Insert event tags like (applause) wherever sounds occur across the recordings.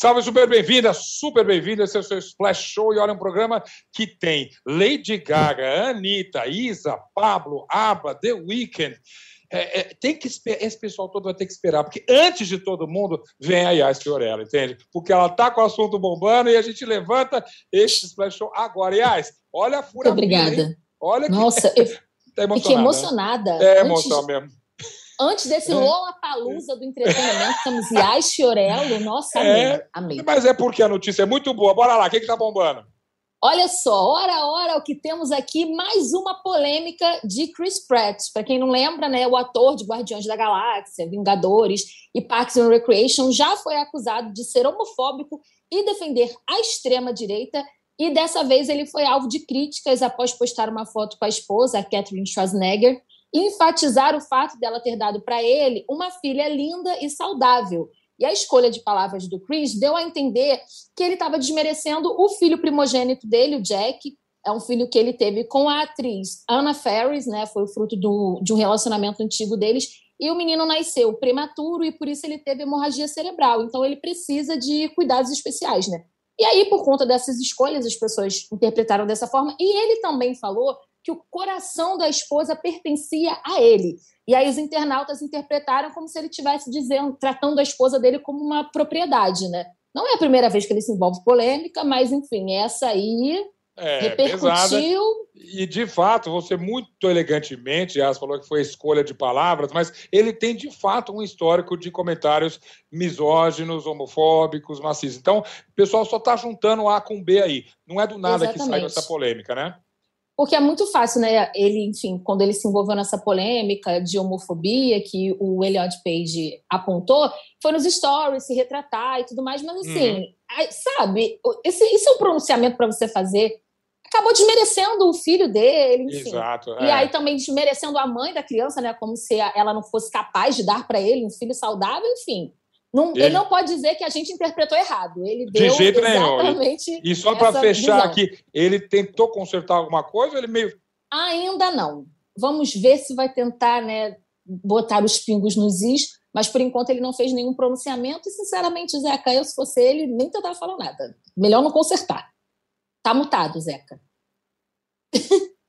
Salve, super bem-vinda, super bem-vinda. Esse é o seu Splash Show. E olha, um programa que tem Lady Gaga, Anitta, Isa, Pablo, ABBA, The Weeknd. É, é, tem que esse pessoal todo vai ter que esperar, porque antes de todo mundo vem a Yas Fiorella, entende? Porque ela tá com o assunto bombando e a gente levanta este Splash Show agora. Yas, olha a fúria. Obrigada. Olha que... Nossa, (laughs) eu tá emocionada. fiquei emocionada. É emoção antes... mesmo. Antes desse é. Lola Palusa do entretenimento, estamos Yas Fiorello. Nossa, é, amei, Mas é porque a notícia é muito boa. Bora lá, o que, que tá bombando? Olha só, hora hora o que temos aqui, mais uma polêmica de Chris Pratt. Para quem não lembra, né, o ator de Guardiões da Galáxia, Vingadores e Parks and Recreation já foi acusado de ser homofóbico e defender a extrema-direita. E dessa vez ele foi alvo de críticas após postar uma foto com a esposa, a Catherine Schwarzenegger, enfatizar o fato dela ter dado para ele uma filha linda e saudável. E a escolha de palavras do Chris deu a entender que ele estava desmerecendo o filho primogênito dele, o Jack. É um filho que ele teve com a atriz Anna Ferris, né? Foi o fruto do, de um relacionamento antigo deles. E o menino nasceu prematuro e por isso ele teve hemorragia cerebral. Então ele precisa de cuidados especiais, né? E aí, por conta dessas escolhas, as pessoas interpretaram dessa forma. E ele também falou que o coração da esposa pertencia a ele. E aí os internautas interpretaram como se ele estivesse dizendo, tratando a esposa dele como uma propriedade, né? Não é a primeira vez que ele se envolve polêmica, mas enfim, essa aí é, repercutiu. Pesada. E de fato, você muito elegantemente, Yas falou que foi escolha de palavras, mas ele tem de fato um histórico de comentários misóginos, homofóbicos, macistas. Então, o pessoal só está juntando A com B aí. Não é do nada Exatamente. que saiu essa polêmica, né? Porque é muito fácil, né? Ele, enfim, quando ele se envolveu nessa polêmica de homofobia que o Elliot Page apontou, foi nos stories se retratar e tudo mais, mas assim, uhum. sabe, esse, isso é um pronunciamento para você fazer. Acabou desmerecendo o filho dele, enfim. Exato, é. E aí também desmerecendo a mãe da criança, né? Como se ela não fosse capaz de dar para ele um filho saudável, enfim. Não, ele... ele... não pode dizer que a gente interpretou errado. Ele deu De jeito exatamente nenhum. E só para fechar visão. aqui, ele tentou consertar alguma coisa ele meio. Ainda não. Vamos ver se vai tentar né, botar os pingos nos is, mas por enquanto ele não fez nenhum pronunciamento. E, sinceramente, Zeca, eu se fosse ele, nem tentava falar nada. Melhor não consertar. Tá mutado, Zeca. (laughs)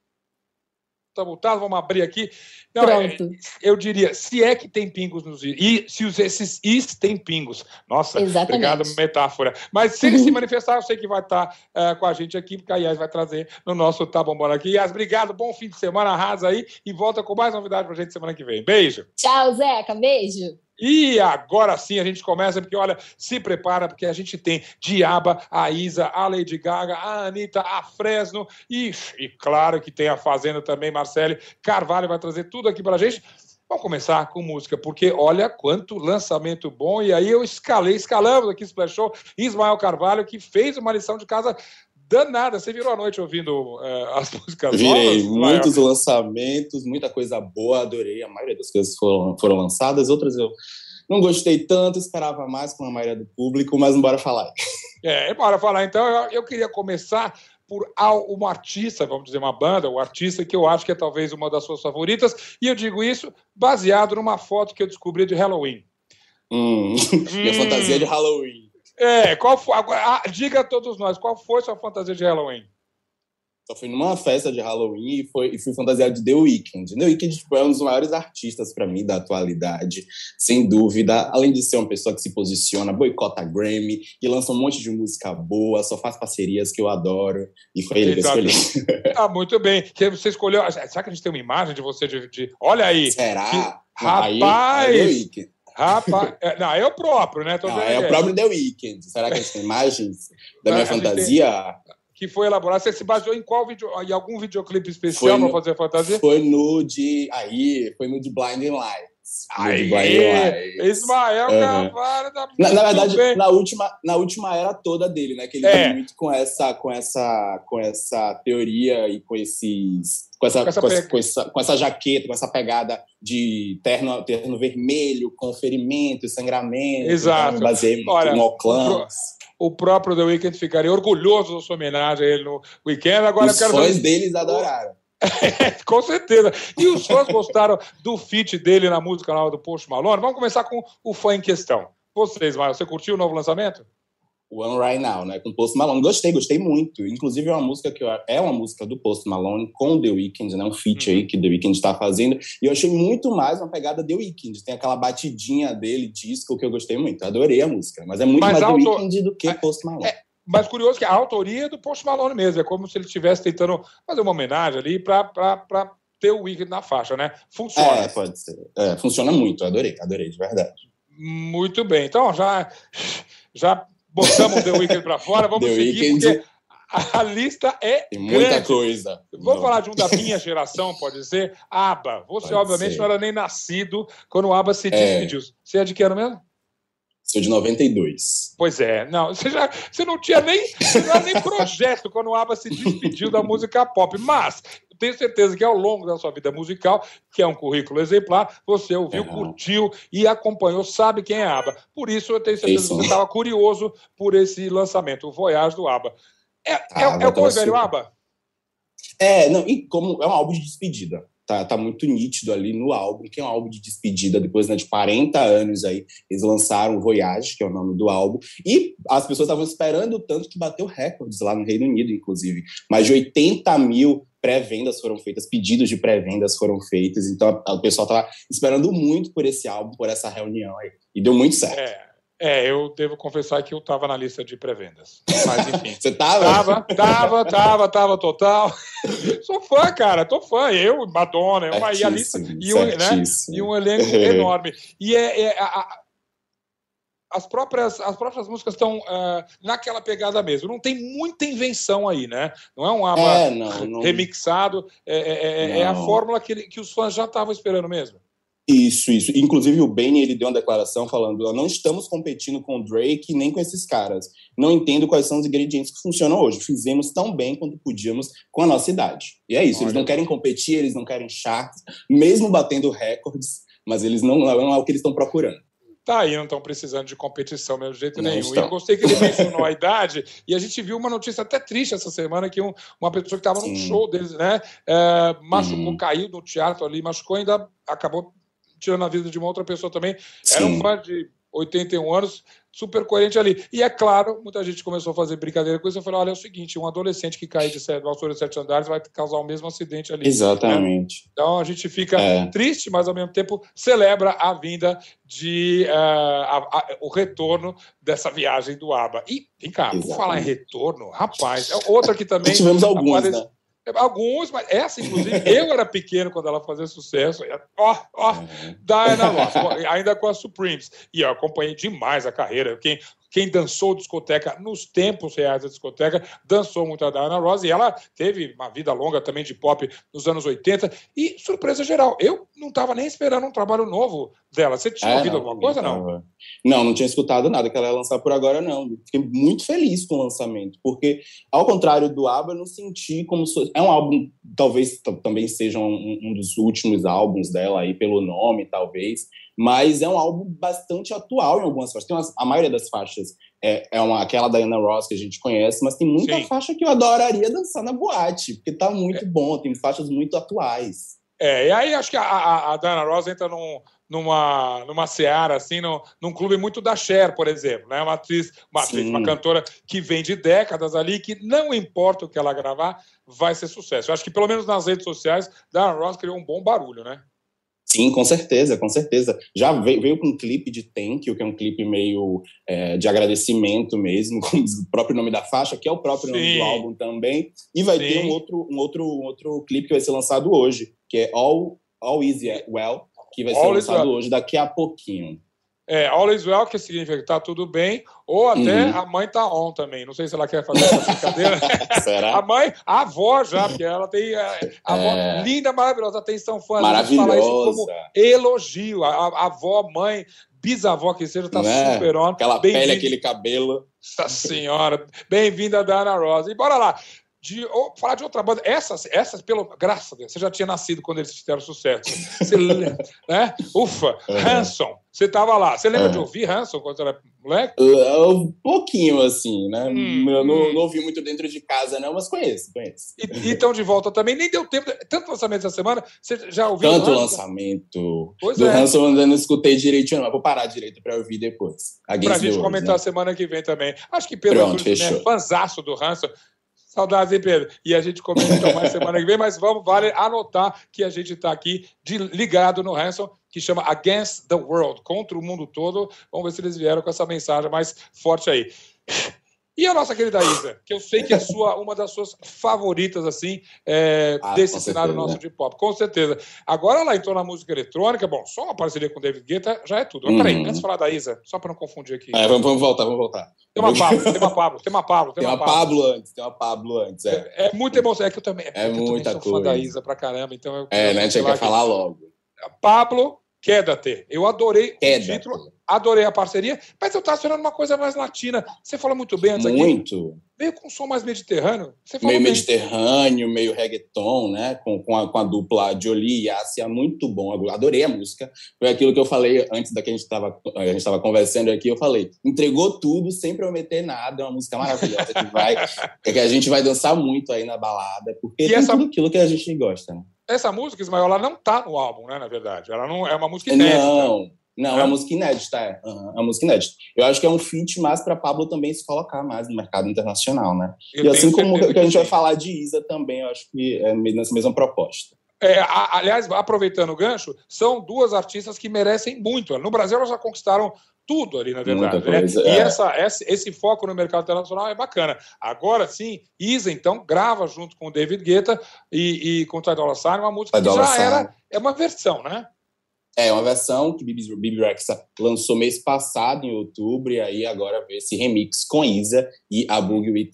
tá multado, vamos abrir aqui. Não, é, eu diria, se é que tem pingos nos e se os, esses is têm pingos. Nossa, Exatamente. obrigado, metáfora. Mas se ele se (laughs) manifestar, eu sei que vai estar uh, com a gente aqui, porque a Yas vai trazer no nosso Tá Bombando aqui. Yas, obrigado, bom fim de semana, arrasa aí e volta com mais novidades pra gente semana que vem. Beijo. Tchau, Zeca, beijo. E agora sim a gente começa, porque olha, se prepara, porque a gente tem Diaba, a Isa, a Lady Gaga, a Anitta, a Fresno e, e claro que tem a Fazenda também, Marcele Carvalho vai trazer tudo aqui para a gente. Vamos começar com música, porque olha quanto lançamento bom. E aí eu escalei, escalamos aqui Splash Show, Ismael Carvalho, que fez uma lição de casa danada. Você virou a noite ouvindo uh, as (laughs) músicas Virei, novas? muitos lançamentos, muita coisa boa, adorei. A maioria das coisas foram, foram lançadas, outras eu não gostei tanto, esperava mais com a maioria do público, mas bora falar. (laughs) É, bora falar. Então, eu, eu queria começar por uma artista, vamos dizer, uma banda, o um artista que eu acho que é talvez uma das suas favoritas, e eu digo isso baseado numa foto que eu descobri de Halloween. Hum, (laughs) minha hum. fantasia de Halloween. É, qual foi, agora, diga a todos nós, qual foi sua fantasia de Halloween? Só fui numa festa de Halloween e, foi, e fui fantasiado de The Weeknd. The Weeknd tipo, é um dos maiores artistas para mim da atualidade, sem dúvida. Além de ser uma pessoa que se posiciona, boicota Grammy e lança um monte de música boa, só faz parcerias que eu adoro. E foi ele Exato. que escolhi. (laughs) Ah, muito bem. Você escolheu. Será que a gente tem uma imagem de você de. de... Olha aí. Será? Que... Rapaz! Aí, é The Weeknd. Rapaz, é, não, é o próprio, né? Não, é o próprio The Weeknd. Será que a gente tem imagens da minha (laughs) fantasia? Que foi elaborado. Você se baseou em qual vídeo? Em algum videoclipe especial para fazer a fantasia? Foi no de. Aí, foi no de Blinding Lights. Aí, Ismael uhum. Carvalho da na, na verdade, na última, na última era toda dele, né? Que ele é. muito com essa, com essa, com essa teoria e com esses com essa, com essa, com, essa, com, essa, com, essa, jaqueta, com essa pegada de terno, terno vermelho, com ferimento sangramento. Exato. Então, baseei Olha, no clãs. O, o próprio The Weeknd ficaria orgulhoso da sua homenagem a ele no Weekend. Agora Os quero fãs saber... deles adoraram. (laughs) com certeza. E os fãs gostaram do feat dele na música nova do Post Malone. Vamos começar com o fã em questão. Vocês, Maio, você curtiu o novo lançamento? One Right Now, né? Com Post Malone. Gostei, gostei muito. Inclusive, é uma música que eu, é uma música do Post Malone com The Weeknd, né? Um feat uhum. aí que The Weeknd está fazendo. E eu achei muito mais uma pegada The Weeknd. Tem aquela batidinha dele, disco, que eu gostei muito. Adorei a música. Mas é muito mas mais auto... The Weeknd do que é, Post Malone. É, mas curioso que a autoria é do Post Malone mesmo. É como se ele estivesse tentando fazer uma homenagem ali para ter o Weeknd na faixa, né? Funciona. É, pode ser. É, funciona muito. Adorei, adorei, de verdade. Muito bem. Então, já, já botamos o The Weeknd para fora, vamos (laughs) The seguir, Weeknd... porque a lista é Tem muita grande. coisa. Vamos não. falar de um da (laughs) minha geração, pode ser? ABBA. Você, pode obviamente, ser. não era nem nascido quando o ABBA se é. despediu. Você é de que ano mesmo? Sou de 92. Pois é, não, você, já, você não tinha nem, não nem projeto quando o ABBA se despediu da música pop, mas tenho certeza que ao longo da sua vida musical, que é um currículo exemplar, você ouviu, curtiu e acompanhou, sabe quem é ABBA. Por isso eu tenho certeza isso. que você estava curioso por esse lançamento, o Voyage do ABBA. É, ah, é, é o bom velho ABBA? É, não, e como é um álbum de despedida tá, tá muito nítido ali no álbum, que é um álbum de despedida, depois né, de 40 anos aí, eles lançaram Voyage, que é o nome do álbum, e as pessoas estavam esperando tanto que bateu recordes lá no Reino Unido, inclusive. Mais de 80 mil pré-vendas foram feitas, pedidos de pré-vendas foram feitos, então o pessoal estava esperando muito por esse álbum, por essa reunião aí, e deu muito certo. É. É, eu devo confessar que eu estava na lista de pré-vendas. Mas enfim. (laughs) Você tava? Tava, tava, tava, tava total. (laughs) Sou fã, cara, tô fã. Eu, Madonna, uma, e a lista. E um, né, e um elenco (laughs) enorme. E é, é a, a, as próprias, as próprias músicas estão uh, naquela pegada mesmo. Não tem muita invenção aí, né? Não é um ABBA é, não, não... remixado. É, é, é, é a fórmula que, ele, que os fãs já estavam esperando mesmo. Isso, isso. Inclusive o Benny ele deu uma declaração falando: não estamos competindo com o Drake nem com esses caras. Não entendo quais são os ingredientes que funcionam hoje. Fizemos tão bem quanto podíamos com a nossa idade. E é isso. Olha. Eles não querem competir, eles não querem charts, mesmo batendo recordes, mas eles não, não é o que eles estão procurando. Tá aí, não estão precisando de competição mesmo de jeito não nenhum. Estão. E eu gostei que ele mencionou a idade, e a gente viu uma notícia até triste essa semana, que um, uma pessoa que estava num show deles, né, é, machucou, uhum. caiu no teatro ali, machucou, ainda acabou tirando a vida de uma outra pessoa também. Sim. Era um fã de 81 anos, super coerente ali. E é claro, muita gente começou a fazer brincadeira com isso. Eu falei: olha, é o seguinte, um adolescente que cai de uma altura de sete andares vai causar o mesmo acidente ali. Exatamente. Né? Então a gente fica é. triste, mas ao mesmo tempo celebra a vinda de uh, a, a, o retorno dessa viagem do ABA. E vem cá, Exatamente. por falar em retorno, rapaz, é outra que também. tivemos alguns, aparece... né? Alguns, mas essa, inclusive, (laughs) eu era pequeno quando ela fazia sucesso. Ó, ó, uhum. Diana Ross, ainda com a Supremes. E eu acompanhei demais a carreira. Quem, quem dançou discoteca nos tempos reais da discoteca, dançou muito a Diana Ross, e ela teve uma vida longa também de pop nos anos 80, e surpresa geral, eu não estava nem esperando um trabalho novo dela. Você tinha é, ouvido não, alguma coisa, não? Não, não tinha escutado nada que ela ia lançar por agora, não. Fiquei muito feliz com o lançamento, porque, ao contrário do ABBA, eu não senti como... É um álbum, talvez também seja um, um dos últimos álbuns dela aí, pelo nome, talvez, mas é um álbum bastante atual em algumas faixas. Tem umas, a maioria das faixas é, é uma, aquela da Ana Ross que a gente conhece, mas tem muita Sim. faixa que eu adoraria dançar na boate, porque tá muito é. bom, tem faixas muito atuais. É, e aí acho que a, a, a Diana Ross entra num, numa, numa seara, assim, num, num clube muito da Cher, por exemplo, né? Uma atriz, uma, atriz, uma cantora que vem de décadas ali, que não importa o que ela gravar, vai ser sucesso. Eu acho que pelo menos nas redes sociais, Diana Ross criou um bom barulho, né? Sim, com certeza, com certeza. Já veio, veio com um clipe de Thank You, que é um clipe meio é, de agradecimento mesmo, (laughs) como o próprio nome da faixa, que é o próprio Sim. nome do álbum também. E vai Sim. ter um outro, um, outro, um outro clipe que vai ser lançado hoje, que é All, All Easy Well, que vai ser All lançado hoje, daqui a pouquinho. É, all is well, que significa que tá tudo bem, ou até uhum. a mãe tá on também. Não sei se ela quer fazer essa brincadeira. (laughs) Será? A mãe, a avó já, porque ela tem. É, a avó é. linda, maravilhosa. Atenção, fã. Maravilhosa. Falar isso como elogio. A, a avó, mãe, bisavó que seja, tá é? super on. Aquela pele, aquele cabelo. Nossa senhora. Bem-vinda, Dana Rosa. E bora lá. De ou, falar de outra banda. Essas, essas, pelo graças a Deus, você já tinha nascido quando eles fizeram sucesso. Você, (laughs) né? Ufa, uhum. Hanson. Você estava lá. Você lembra uhum. de ouvir Hanson quando era moleque? Uh, um pouquinho, assim, né? Hum, eu não, hum. não, ouvi muito dentro de casa, não, mas conheço, conheço. E, e estão de volta também. Nem deu tempo. Tanto lançamento essa semana, você já ouviu? Tanto lançamento. Pois do é. Hanson eu não escutei direitinho, mas vou parar direito para ouvir depois. Para a gente comentar né? semana que vem também. Acho que Pedro Pronto, Cruz, né, fanzaço do Hanson. Saudades, hein, Pedro? E a gente comenta então mais semana que vem, mas vamos, vale anotar que a gente está aqui de, ligado no Hanson, que chama Against the World, contra o mundo todo. Vamos ver se eles vieram com essa mensagem mais forte aí. E a nossa querida Isa, que eu sei que é sua, uma das suas favoritas, assim, é, ah, desse cenário nosso de pop, com certeza. Agora ela entrou na música eletrônica, bom, só uma parceria com o David Guetta já é tudo. Mas peraí, uhum. antes de falar da Isa, só para não confundir aqui. É, vamos, vamos, voltar, vamos voltar. Tem uma Pablo, tem uma Pablo, tem uma Pablo. Tem, uma, Pablo. Pablo antes, tem uma Pablo antes, é. É, é muito emoção, é que eu também, é, eu muita também sou coisa. fã da Isa pra caramba, então eu... É, né, a gente quer falar logo. Pablo, Queda-te. Eu adorei Queda o título, adorei a parceria, mas eu estava esperando uma coisa mais latina. Você fala muito bem antes muito. aqui. Meio com um som mais mediterrâneo. meio bem. mediterrâneo, meio reggaeton, né? Com, com, a, com a dupla Jolie e Assia, muito bom. Adorei a música. Foi aquilo que eu falei antes da que a gente estava a gente conversando aqui. Eu falei, entregou tudo sem prometer nada. É uma música maravilhosa que vai, (laughs) que a gente vai dançar muito aí na balada, porque e tem essa... tudo aquilo que a gente gosta. Né? essa música, Ismael, ela não tá no álbum, né? Na verdade. Ela não é uma música inédita. Não, não, é uma música inédita, é. Uhum, é uma música inédita. Eu acho que é um feat mais para Pablo também se colocar mais no mercado internacional, né? Eu e assim como que a gente vai falar de Isa também, eu acho que é nessa mesma proposta. É, aliás, aproveitando o gancho, são duas artistas que merecem muito. No Brasil, elas já conquistaram tudo ali, na verdade. Né? Coisa, né? é. E essa, esse foco no mercado internacional é bacana. Agora sim, Isa, então, grava junto com o David Guetta e, e com o Ty Dolla Sign uma música que já era... É uma versão, né? É uma versão que Bibi, Bibi Rexa lançou mês passado, em outubro, e aí agora veio esse remix com Isa e a Boogie with,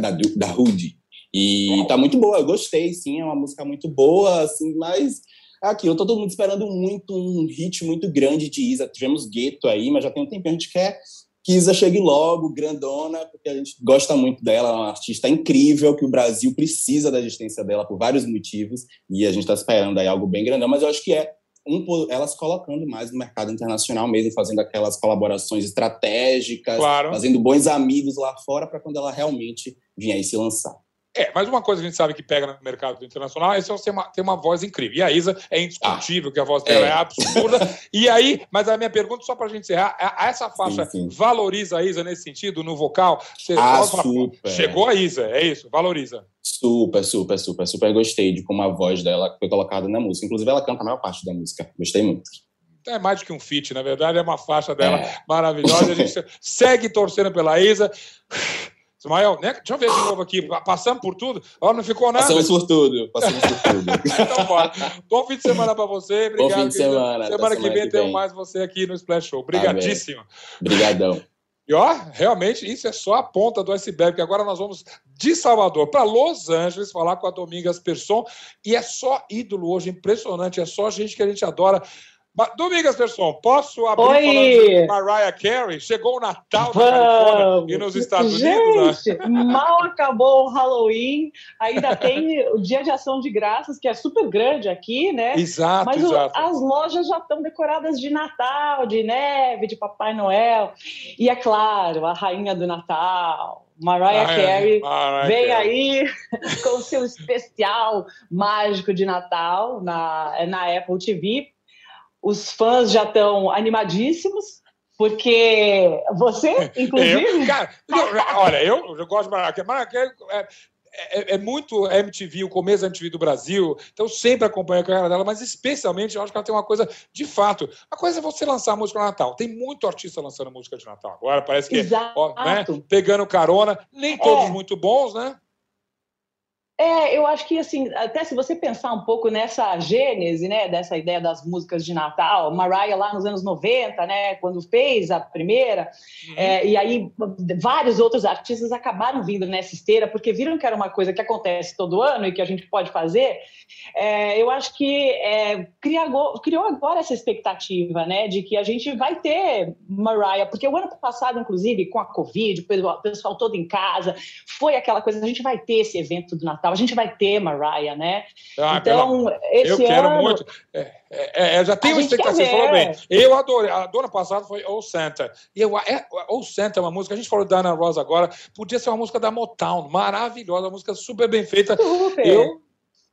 da, da Hoodie. E tá muito boa, eu gostei, sim, é uma música muito boa, assim, mas Aqui, eu tô todo mundo esperando muito um hit muito grande de Isa. Tivemos Gueto aí, mas já tem um tempinho a gente quer que Isa chegue logo, grandona, porque a gente gosta muito dela, é uma artista incrível, que o Brasil precisa da existência dela por vários motivos, e a gente está esperando aí algo bem grandão, mas eu acho que é um, elas colocando mais no mercado internacional mesmo, fazendo aquelas colaborações estratégicas, claro. fazendo bons amigos lá fora para quando ela realmente vier aí se lançar. É, mas uma coisa que a gente sabe que pega no mercado internacional é você ter uma, ter uma voz incrível. E a Isa é indiscutível ah, que a voz dela é, é absurda. e aí, mas a minha pergunta, só para a gente encerrar, essa faixa sim, sim. valoriza a Isa nesse sentido, no vocal? Você ah, super. Chegou a Isa, é isso, valoriza. Super, super, super, super gostei de como a voz dela foi colocada na música. Inclusive, ela canta a maior parte da música. Gostei muito é mais do que um feat, na verdade, é uma faixa dela é. maravilhosa. A gente (laughs) segue torcendo pela Isa. Ismael, né? deixa eu ver de novo aqui. Passamos por tudo? Ó, não ficou nada? Passamos por tudo. Passamos por tudo. (laughs) então, bora. Bom fim de semana para você. Obrigado. Bom fim de semana. Semana, que vem temos mais você aqui no Splash Show. Obrigadíssimo. Obrigadão. E ó, realmente isso é só a ponta do iceberg, porque agora nós vamos de Salvador para Los Angeles falar com a Domingas Persson. E é só ídolo hoje, impressionante, é só gente que a gente adora. Domingas Persson, posso abrir Oi. falando de Mariah Carey? Chegou o Natal na Califórnia e nos Estados Gente, Unidos, né? mal acabou o Halloween, ainda tem o Dia de Ação de Graças, que é super grande aqui, né? Exato, Mas exato. O, as lojas já estão decoradas de Natal, de neve, de Papai Noel. E é claro, a rainha do Natal, Mariah ah, Carey Mariah vem Carey. aí (laughs) com o seu especial mágico de Natal na, na Apple TV os fãs já estão animadíssimos, porque você, (laughs) inclusive. Eu, (laughs) cara, eu, olha, eu, eu gosto de Maracanã. Maracanã é, é, é, muito MTV, o começo da MTV do Brasil, então sempre acompanho a carreira dela, mas especialmente eu acho que ela tem uma coisa de fato. A coisa é você lançar música no Natal. Tem muito artista lançando música de Natal. Agora parece que, ó, né, pegando carona, nem todos é. muito bons, né? É, eu acho que assim, até se você pensar um pouco nessa gênese, né, dessa ideia das músicas de Natal, Mariah lá nos anos 90, né, quando fez a primeira, uhum. é, e aí vários outros artistas acabaram vindo nessa esteira porque viram que era uma coisa que acontece todo ano e que a gente pode fazer. É, eu acho que é, criou, criou agora essa expectativa, né, de que a gente vai ter Mariah, porque o ano passado, inclusive, com a Covid, o pessoal todo em casa, foi aquela coisa, a gente vai ter esse evento do Natal Natal. A gente vai ter Mariah, né? Ah, então, pela... esse eu quero ano... muito. É, é, é, já tenho uma expectativa, você falou bem. Eu adorei. A do ano passado foi Oh Santa. E eu, é, Santa é uma música, a gente falou da Ana Rosa agora, podia ser uma música da Motown, maravilhosa, uma música super bem feita. Super. Eu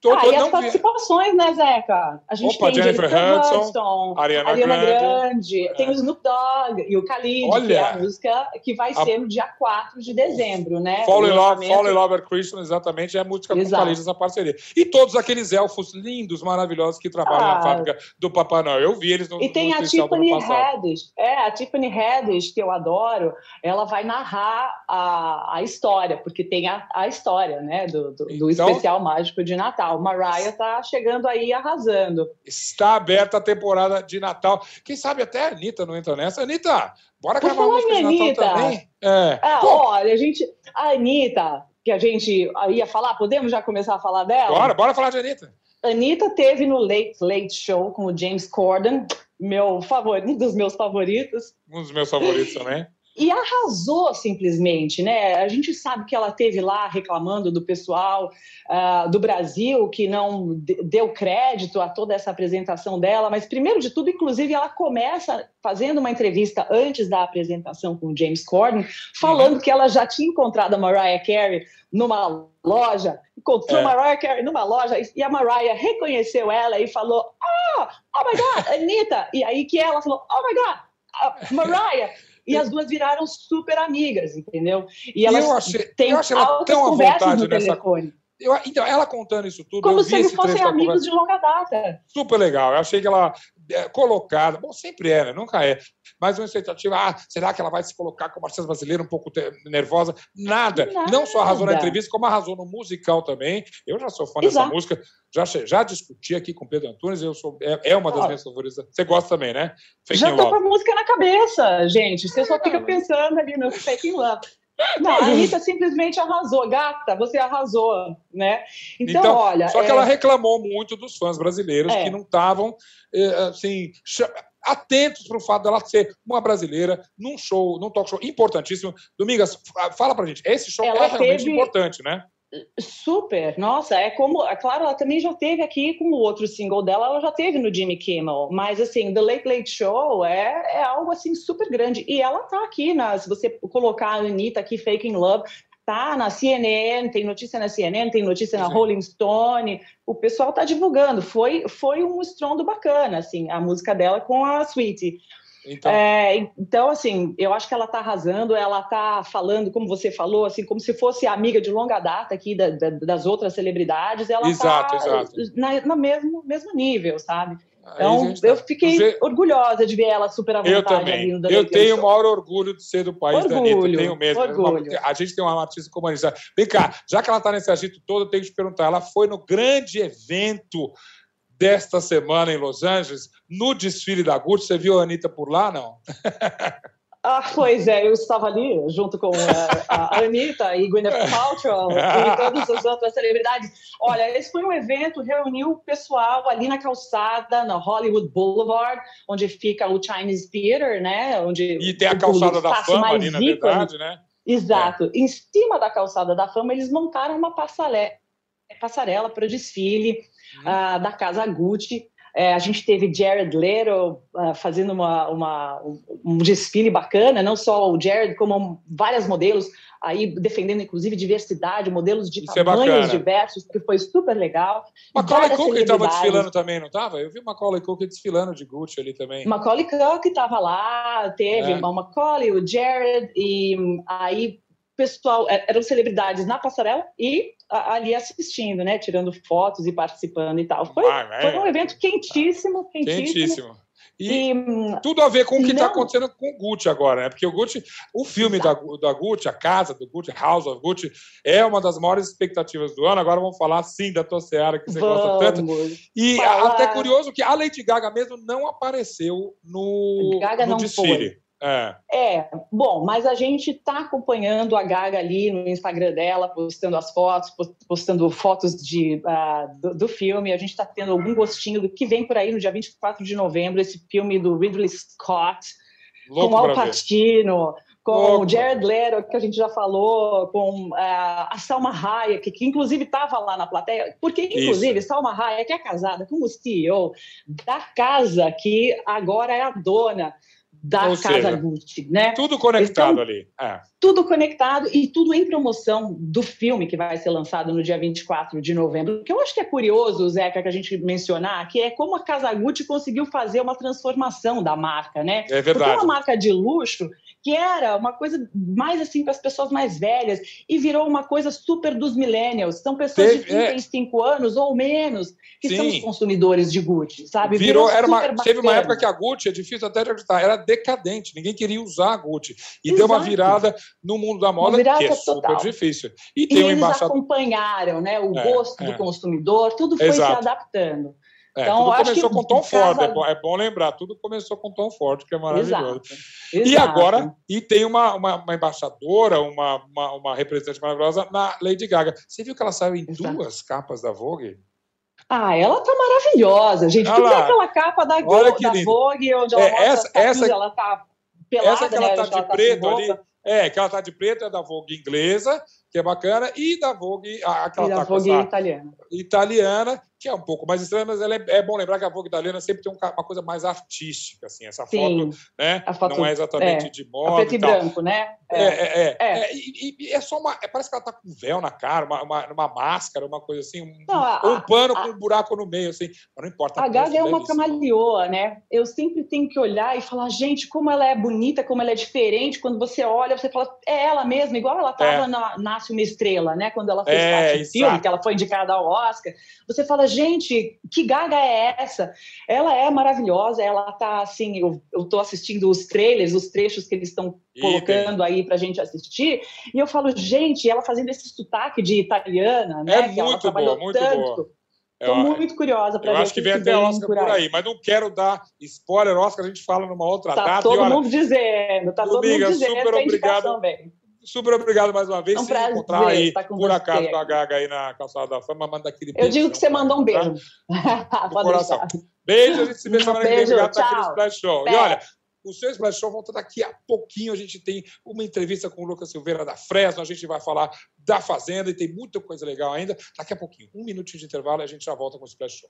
Tô, ah, e as participações, né, Zeca? A gente Opa, tem Jennifer Hudson, Hudson Ariana, Ariana Grande, Grande é. tem o Snoop Dogg e o Khalid, Olha, que é a música que vai a... ser no dia 4 de dezembro, né? Fall in Love, Fall in Love Christian, exatamente, é a música Exato. com o Khalid, essa parceria. E todos aqueles elfos lindos, maravilhosos que trabalham ah, na fábrica do Papai Noel. Eu vi eles no E tem no a Tiffany Haddish, é, a Tiffany Haddish, que eu adoro, ela vai narrar a, a história, porque tem a, a história, né, do, do, do então, especial mágico de Natal. Mariah tá chegando aí arrasando. Está aberta a temporada de Natal. Quem sabe até a Anitta não entra nessa. Anitta, bora Por gravar música de Natal Anitta, também? É. Ah, olha, a gente. A Anitta, que a gente ia falar, podemos já começar a falar dela? Bora, bora falar de Anitta. Anitta teve no Late Late Show com o James Corden, meu favorito, um dos meus favoritos. Um dos meus favoritos também e arrasou simplesmente, né? A gente sabe que ela teve lá reclamando do pessoal uh, do Brasil que não deu crédito a toda essa apresentação dela, mas primeiro de tudo, inclusive, ela começa fazendo uma entrevista antes da apresentação com o James Corden, falando que ela já tinha encontrado a Mariah Carey numa loja, encontrou é. Mariah Carey numa loja e a Mariah reconheceu ela e falou: Oh, oh my God, Anitta! E aí que ela falou: Oh my God, uh, Mariah! E as duas viraram super amigas, entendeu? E elas eu achei, têm eu achei ela tão à vontade nessa telefone. Eu, então, ela contando isso tudo. Como se eles fossem amigos de longa data. Super legal. Eu achei que ela é, colocada, bom, sempre é, né? nunca é, mas uma expectativa, ah, será que ela vai se colocar como artista brasileira um pouco nervosa? Nada. Nada. Não só arrasou na entrevista, como arrasou no musical também. Eu já sou fã Exato. dessa música, já, já discuti aqui com Pedro Antunes, eu sou, é, é uma das minhas favoritas. Você gosta também, né? Fake já tô com a música na cabeça, gente. Você só fica pensando ali no Fake in Love. Não, a Anitta simplesmente arrasou. Gata, você arrasou, né? Então, então olha... Só que é... ela reclamou muito dos fãs brasileiros é. que não estavam, eh, assim... Atentos para o fato dela ser uma brasileira num show, num talk show importantíssimo. Domingas, fala pra gente. Esse show ela é realmente teve... importante, né? Super, nossa, é como, é claro, ela também já teve aqui com o outro single dela, ela já teve no Jimmy Kimmel, mas assim, The Late Late Show é, é algo assim super grande, e ela tá aqui, na, se você colocar a Anitta aqui, Faking Love, tá na CNN, tem notícia na CNN, tem notícia na Sim. Rolling Stone, o pessoal tá divulgando, foi, foi um estrondo bacana, assim, a música dela com a Sweetie, então... É, então, assim, eu acho que ela está arrasando, ela está falando, como você falou, assim, como se fosse amiga de longa data aqui da, da, das outras celebridades, ela está na, na mesmo, mesmo nível, sabe? Então, tá... eu fiquei você... orgulhosa de ver ela super à vontade. Eu também. Eu tenho o maior orgulho de ser do país orgulho, da Anitta. Tenho mesmo. Orgulho. A gente tem uma artista como a Anitta. Vem cá, já que ela está nesse agito todo, eu tenho que te perguntar. Ela foi no grande evento desta semana em Los Angeles, no desfile da Gucci. Você viu a Anitta por lá, não? (laughs) Ah, pois é, eu estava ali junto com eh, a, a Anitta e Gwyneth Paltrow e todas as outras celebridades. Olha, esse foi um evento, reuniu o pessoal ali na calçada, na Hollywood Boulevard, onde fica o Chinese Theater, né? Onde e tem a calçada da fama ali, na verdade, né? Exato. É. Em cima da calçada da fama, eles montaram uma passarela, passarela para o desfile uh, da casa Gucci. É, a gente teve Jared Leto uh, fazendo uma, uma, um desfile bacana, não só o Jared, como várias modelos, aí defendendo inclusive diversidade, modelos de Isso é tamanhos é diversos, que foi super legal. Macaulay Culkin estava desfilando também, não estava? Eu vi Macaulay Culkin desfilando de Gucci ali também. Macaulay Culkin estava lá, teve é. o Macaulay, o Jared, e aí pessoal, é, eram celebridades na passarela e ali assistindo, né? Tirando fotos e participando e tal. Foi, ah, é. foi um evento quentíssimo, quentíssimo. quentíssimo. E, e, tudo a ver com o que está acontecendo com o Gucci agora, né? Porque o Gucci, o filme da, da Gucci, a casa do Gucci, House of Gucci, é uma das maiores expectativas do ano. Agora vamos falar sim da Tosseara, que você vamos gosta tanto. E falar. até curioso que a Lady Gaga mesmo não apareceu no, Gaga no desfile. Foi. É. é, bom, mas a gente está acompanhando a Gaga ali no Instagram dela, postando as fotos, postando fotos de, uh, do, do, filme. A gente está tendo algum gostinho do que vem por aí no dia 24 de novembro, esse filme do Ridley Scott, Louco com Al Pacino, com Louco. o Jared Leto, que a gente já falou, com uh, a Salma Hayek, que, que inclusive estava lá na plateia, porque, inclusive, Isso. Salma Hayek é casada com o CEO da casa que agora é a dona da Ou Casa seja, Gucci, né? Tudo conectado então, ali. É. Tudo conectado e tudo em promoção do filme que vai ser lançado no dia 24 de novembro. O que eu acho que é curioso, Zeca, que a gente mencionar, que é como a Casa Gucci conseguiu fazer uma transformação da marca, né? É verdade. Porque é uma marca de luxo que era uma coisa mais assim para as pessoas mais velhas e virou uma coisa super dos millennials. São pessoas Teve, de 35 é... anos ou menos que Sim. são os consumidores de Gucci, sabe? Virou, virou era uma, teve uma época que a Gucci, é difícil até de acreditar, era decadente, ninguém queria usar a Gucci. E Exato. deu uma virada no mundo da moda que é super difícil. E, e eles embaixador... acompanharam né, o é, gosto do é. consumidor, tudo foi Exato. se adaptando. É, então, tudo começou com Tom Ford, casa... é, bom, é, bom, lembrar, tudo começou com Tom Ford, que é maravilhoso. Exato, exato. E agora, e tem uma, uma, uma embaixadora, uma, uma, uma, representante maravilhosa na Lady Gaga. Você viu que ela saiu em exato. duas capas da Vogue? Ah, ela tá maravilhosa, gente. Olha que aquela capa da, Go, da Vogue, onde ela é, essa, essa, ela tá pelada, essa que ela né, tá de ela tá preto tá ali, é, que ela tá de preto é da Vogue inglesa, que é bacana, e da Vogue, aquela e da Vogue italiana. Italiana, que é um pouco mais estranha, mas é, é, bom lembrar que a Vogue italiana sempre tem uma coisa mais artística, assim, essa Sim, foto, né? Foto, não é exatamente é, de moda. preto e, branco, né? É, é, é. é, é. e, e, é só uma. parece que ela tá com um véu na cara, uma, uma, uma máscara, uma coisa assim, um, não, a, um pano a, com um buraco no meio, assim, mas não importa. A Gaga é uma camaleoa, né? Eu sempre tenho que olhar e falar, gente, como ela é bonita, como ela é diferente. Quando você olha, você fala, é ela mesma, igual ela tava na Nasce uma Estrela, né? Quando ela fez parte do filme, que ela foi indicada ao Oscar. Você fala, gente, que gaga é essa? Ela é maravilhosa, ela tá assim, eu, eu tô assistindo os trailers, os trechos que eles estão colocando aí pra gente assistir, e eu falo, gente, ela fazendo esse sotaque de italiana, né? É que muito ela boa, muito tanto. boa. Estou muito curiosa para ver. Eu acho que vem até Oscar por aí. mas não quero dar spoiler. Oscar a gente fala numa outra tá data. Todo e, olha, mundo dizendo, tá todo mundo dizendo. Super obrigado. Bem super obrigado mais uma vez. É um prazer, encontrar aí, por você. acaso, com a Gaga aí na calçada da fama, manda aquele beijo. Eu digo que você mandou um beijo. Tá? (laughs) coração. Beijo, a gente se vê semana que vem. Obrigado por aquele Splash Show. E olha, o seu Splash Show volta daqui a pouquinho. A gente tem uma entrevista com o Lucas Silveira da Fresno. A gente vai falar da Fazenda e tem muita coisa legal ainda. Daqui a pouquinho, um minutinho de intervalo a gente já volta com o Splash Show.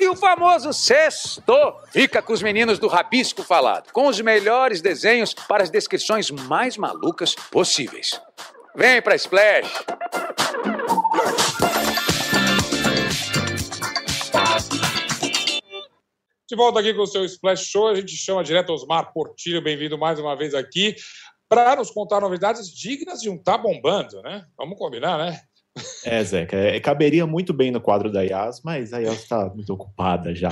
E o famoso sexto fica com os meninos do Rabisco Falado, com os melhores desenhos para as descrições mais malucas possíveis. Vem pra Splash! De volta aqui com o seu Splash Show, a gente chama direto Osmar Portilho, bem-vindo mais uma vez aqui, para nos contar novidades dignas de um Tá Bombando, né? Vamos combinar, né? É, Zeca, é, caberia muito bem no quadro da Yas, mas a Yas está muito ocupada já.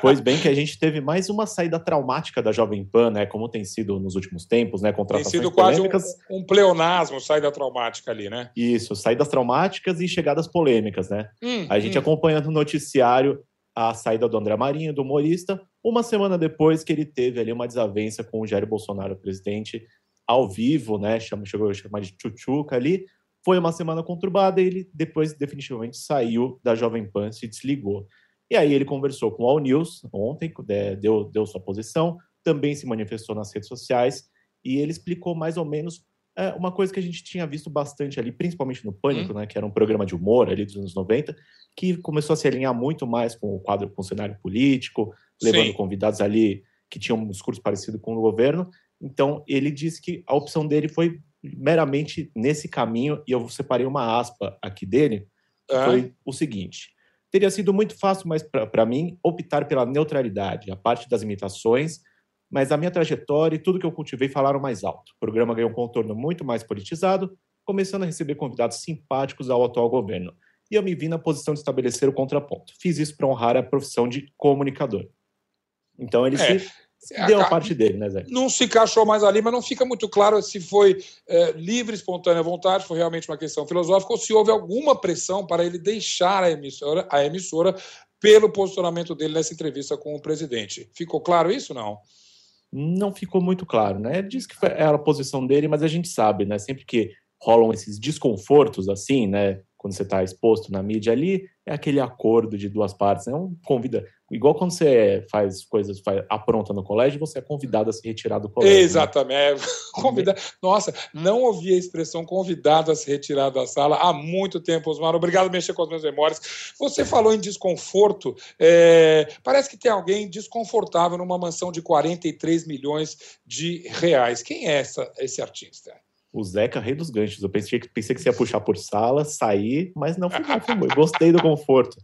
pois bem que a gente teve mais uma saída traumática da Jovem Pan, né? Como tem sido nos últimos tempos, né? Contratações tem sido quase polêmicas. Um, um, pleonasmo, saída traumática ali, né? Isso, saídas traumáticas e chegadas polêmicas, né? Hum, a gente hum. acompanhando no noticiário a saída do André Marinho, do humorista, uma semana depois que ele teve ali uma desavença com o Jair Bolsonaro, presidente, ao vivo, né? Chama, chegou a chamar de Chuchuca ali. Foi uma semana conturbada e ele depois definitivamente saiu da Jovem Pan, se desligou. E aí ele conversou com o All News ontem, deu, deu sua posição, também se manifestou nas redes sociais e ele explicou mais ou menos é, uma coisa que a gente tinha visto bastante ali, principalmente no Pânico, hum. né, que era um programa de humor ali dos anos 90, que começou a se alinhar muito mais com o quadro, com o cenário político, levando Sim. convidados ali que tinham um discurso parecido com o governo. Então, ele disse que a opção dele foi meramente nesse caminho, e eu separei uma aspa aqui dele, é. foi o seguinte: teria sido muito fácil, mas para mim, optar pela neutralidade, a parte das imitações, mas a minha trajetória e tudo que eu cultivei falaram mais alto. O programa ganhou um contorno muito mais politizado, começando a receber convidados simpáticos ao atual governo. E eu me vi na posição de estabelecer o contraponto. Fiz isso para honrar a profissão de comunicador. Então ele é. se deu a parte dele, né, Zé? Não se encaixou mais ali, mas não fica muito claro se foi é, livre, espontânea vontade, foi realmente uma questão filosófica, ou se houve alguma pressão para ele deixar a emissora, a emissora pelo posicionamento dele nessa entrevista com o presidente. Ficou claro isso, não? Não ficou muito claro, né? Ele disse que era a posição dele, mas a gente sabe, né? Sempre que rolam esses desconfortos assim, né? Quando você está exposto na mídia ali, é aquele acordo de duas partes. Né? Um convida, igual quando você faz coisas, faz, apronta no colégio, você é convidado a se retirar do colégio. Né? Exatamente. Né? (laughs) Convida... Nossa, não ouvi a expressão convidado a se retirar da sala há muito tempo, Osmar. Obrigado por mexer com as minhas memórias. Você falou em desconforto. É... Parece que tem alguém desconfortável numa mansão de 43 milhões de reais. Quem é essa, esse artista? O Zeca, rei dos ganchos. Eu pensei que, pensei que você ia puxar por sala, sair, mas não foi, foi Gostei do conforto.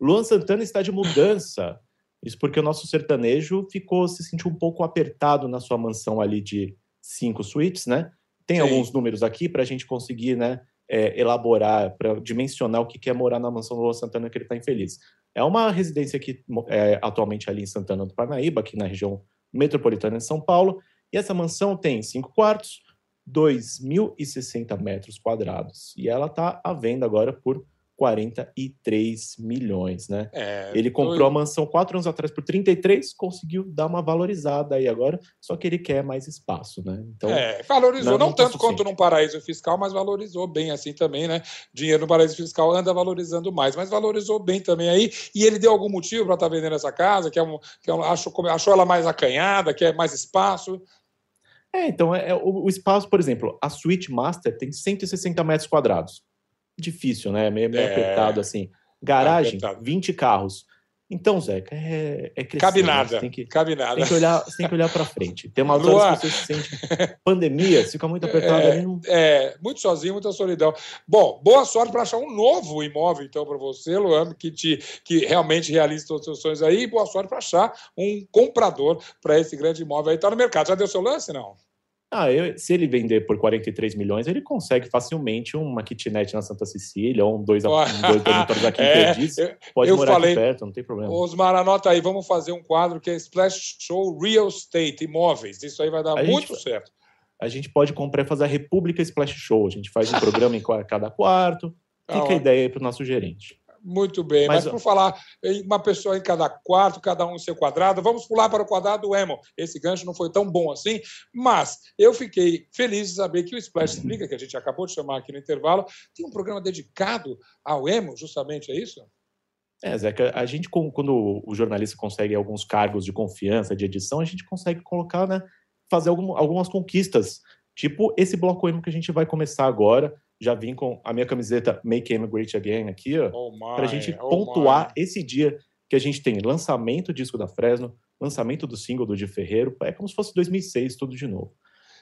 Luan Santana está de mudança. Isso porque o nosso sertanejo ficou, se sentiu um pouco apertado na sua mansão ali de cinco suítes, né? Tem Sim. alguns números aqui para a gente conseguir, né, é, elaborar, para dimensionar o que é morar na mansão do Luan Santana que ele está infeliz. É uma residência aqui, é, atualmente ali em Santana do Parnaíba, aqui na região metropolitana de São Paulo, e essa mansão tem cinco quartos, 2.060 metros quadrados. E ela está à venda agora por 43 milhões, né? É, ele comprou foi... a mansão quatro anos atrás por 33, conseguiu dar uma valorizada aí agora, só que ele quer mais espaço, né? Então, é, valorizou, não, não tanto quanto num paraíso fiscal, mas valorizou bem assim também, né? Dinheiro no paraíso fiscal anda valorizando mais, mas valorizou bem também aí. E ele deu algum motivo para estar tá vendendo essa casa? Que, é um, que é um, achou, achou ela mais acanhada, quer mais espaço? É, então, é, é, o, o, espaço, por exemplo, a Suite Master tem 160 metros quadrados. Difícil, né? Meio, meio é... apertado assim. Garagem, é 20 carros. Então, Zeca, é, é crescer. Cabe né? nada. Tem que, cabe nada. Tem que olhar, tem que olhar para frente. Tem uma hora que você se sente (laughs) pandemia, fica muito apertado é, ali. Não... É, muito sozinho, muita solidão. Bom, boa sorte para achar um novo imóvel, então, para você, Luan, que, te, que realmente realize todos os seus sonhos aí. E boa sorte para achar um comprador para esse grande imóvel aí. Está no mercado. Já deu seu lance, não? Ah, eu, se ele vender por 43 milhões, ele consegue facilmente uma kitnet na Santa Cecília ou um dois, um dois (laughs) dormitórios aqui é, em Perdiz. Pode eu morar falei, aqui perto, não tem problema. Osmar, anota aí, vamos fazer um quadro que é Splash Show Real Estate, imóveis. Isso aí vai dar a muito gente, certo. A gente pode comprar e fazer a República Splash Show. A gente faz um programa em (laughs) cada quarto. Fica ah, a ideia aí para o nosso gerente. Muito bem, mas, mas por falar em uma pessoa em cada quarto, cada um no seu quadrado, vamos pular para o quadrado do Emo. Esse gancho não foi tão bom assim, mas eu fiquei feliz de saber que o Splash Explica, que a gente acabou de chamar aqui no intervalo, tem um programa dedicado ao Emo, justamente, é isso? É, Zeca, a gente, quando o jornalista consegue alguns cargos de confiança, de edição, a gente consegue colocar, né, fazer algumas conquistas, tipo esse bloco emo que a gente vai começar agora, já vim com a minha camiseta Make Emo Great Again aqui, ó, oh para a gente oh pontuar my. esse dia que a gente tem lançamento do disco da Fresno, lançamento do single do Di Ferreiro, é como se fosse 2006, tudo de novo.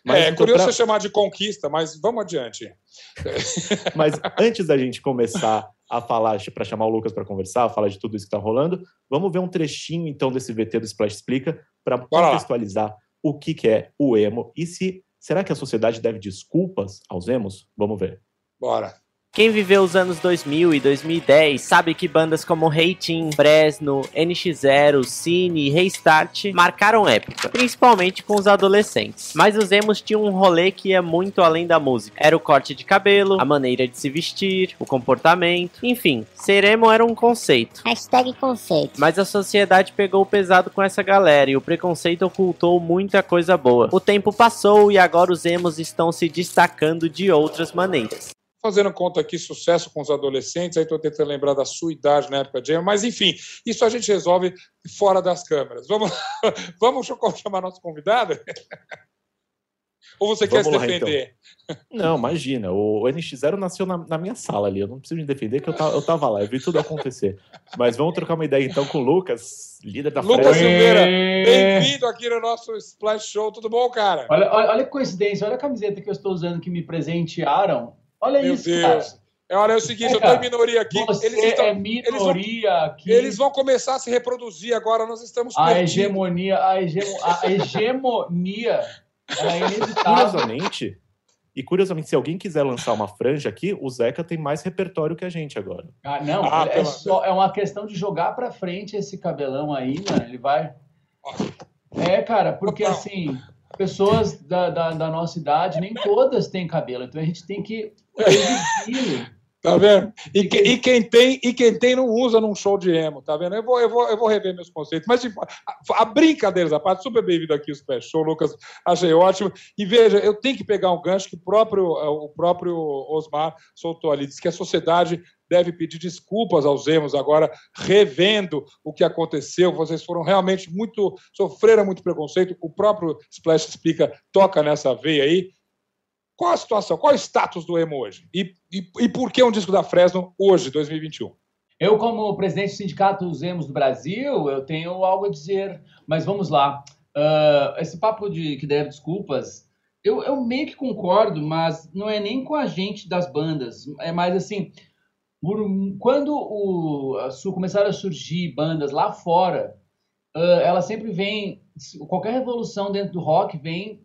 Mas, é, é curioso pra... você chamar de conquista, mas vamos adiante. (laughs) (laughs) mas antes da gente começar a falar, para chamar o Lucas para conversar, falar de tudo isso que está rolando, vamos ver um trechinho então desse VT do Splash Explica para contextualizar o que, que é o emo e se será que a sociedade deve desculpas aos emos? Vamos ver. Bora. Quem viveu os anos 2000 e 2010 sabe que bandas como Reitin, Fresno, NX0, Cine e Restart marcaram época, principalmente com os adolescentes. Mas os emos tinham um rolê que ia muito além da música. Era o corte de cabelo, a maneira de se vestir, o comportamento, enfim, ser emo era um conceito. Hashtag conceito. Mas a sociedade pegou pesado com essa galera e o preconceito ocultou muita coisa boa. O tempo passou e agora os emos estão se destacando de outras maneiras fazendo conta aqui sucesso com os adolescentes, aí estou tentando lembrar da sua idade na época de mas enfim, isso a gente resolve fora das câmeras. Vamos, (laughs) vamos chamar nosso convidado? (laughs) Ou você Vamos quer se defender? Lá, então. Não, imagina. O NX0 nasceu na, na, minha sala ali. Eu não preciso me defender, que eu, tava, eu tava lá, eu vi tudo acontecer. Mas vamos trocar uma ideia então com o Lucas, líder da Lucas Silveira, bem-vindo aqui no nosso Splash Show. Tudo bom, cara? Olha, olha, olha que coincidência, olha a camiseta que eu estou usando que me presentearam. Olha Meu isso, Deus. cara. É, olha, é o seguinte, é, eu estou em minoria aqui. Você eles estão, é minoria eles vão, aqui. Eles vão começar a se reproduzir agora, nós estamos A hegemonia, a, hegemo, a (laughs) hegemonia é inevitável. Curiosamente, e curiosamente, se alguém quiser lançar uma franja aqui, o Zeca tem mais repertório que a gente agora. Ah, não, ah, é, só, é uma questão de jogar para frente esse cabelão aí, mano. Ele vai. É, cara, porque assim, pessoas da, da, da, nossa idade, nem todas têm cabelo, então a gente tem que (laughs) Tá vendo? E, que, e, quem tem, e quem tem não usa num show de emo, tá vendo? Eu vou, eu vou, eu vou rever meus conceitos. Mas tipo, a, a brincadeira, a parte super bem-vindo aqui, o Special Show, Lucas, achei ótimo. E veja, eu tenho que pegar um gancho que o próprio, o próprio Osmar soltou ali. Diz que a sociedade deve pedir desculpas aos emos agora, revendo o que aconteceu. Vocês foram realmente muito. sofreram muito preconceito. O próprio Splash Explica toca nessa veia aí. Qual a situação? Qual é o status do emo hoje? E, e, e por que um disco da Fresno hoje, 2021? Eu, como presidente do Sindicato dos Emos do Brasil, eu tenho algo a dizer, mas vamos lá. Uh, esse papo de que deve desculpas, eu, eu meio que concordo, mas não é nem com a gente das bandas. É mais assim, quando o, começaram a surgir bandas lá fora, uh, ela sempre vem, qualquer revolução dentro do rock vem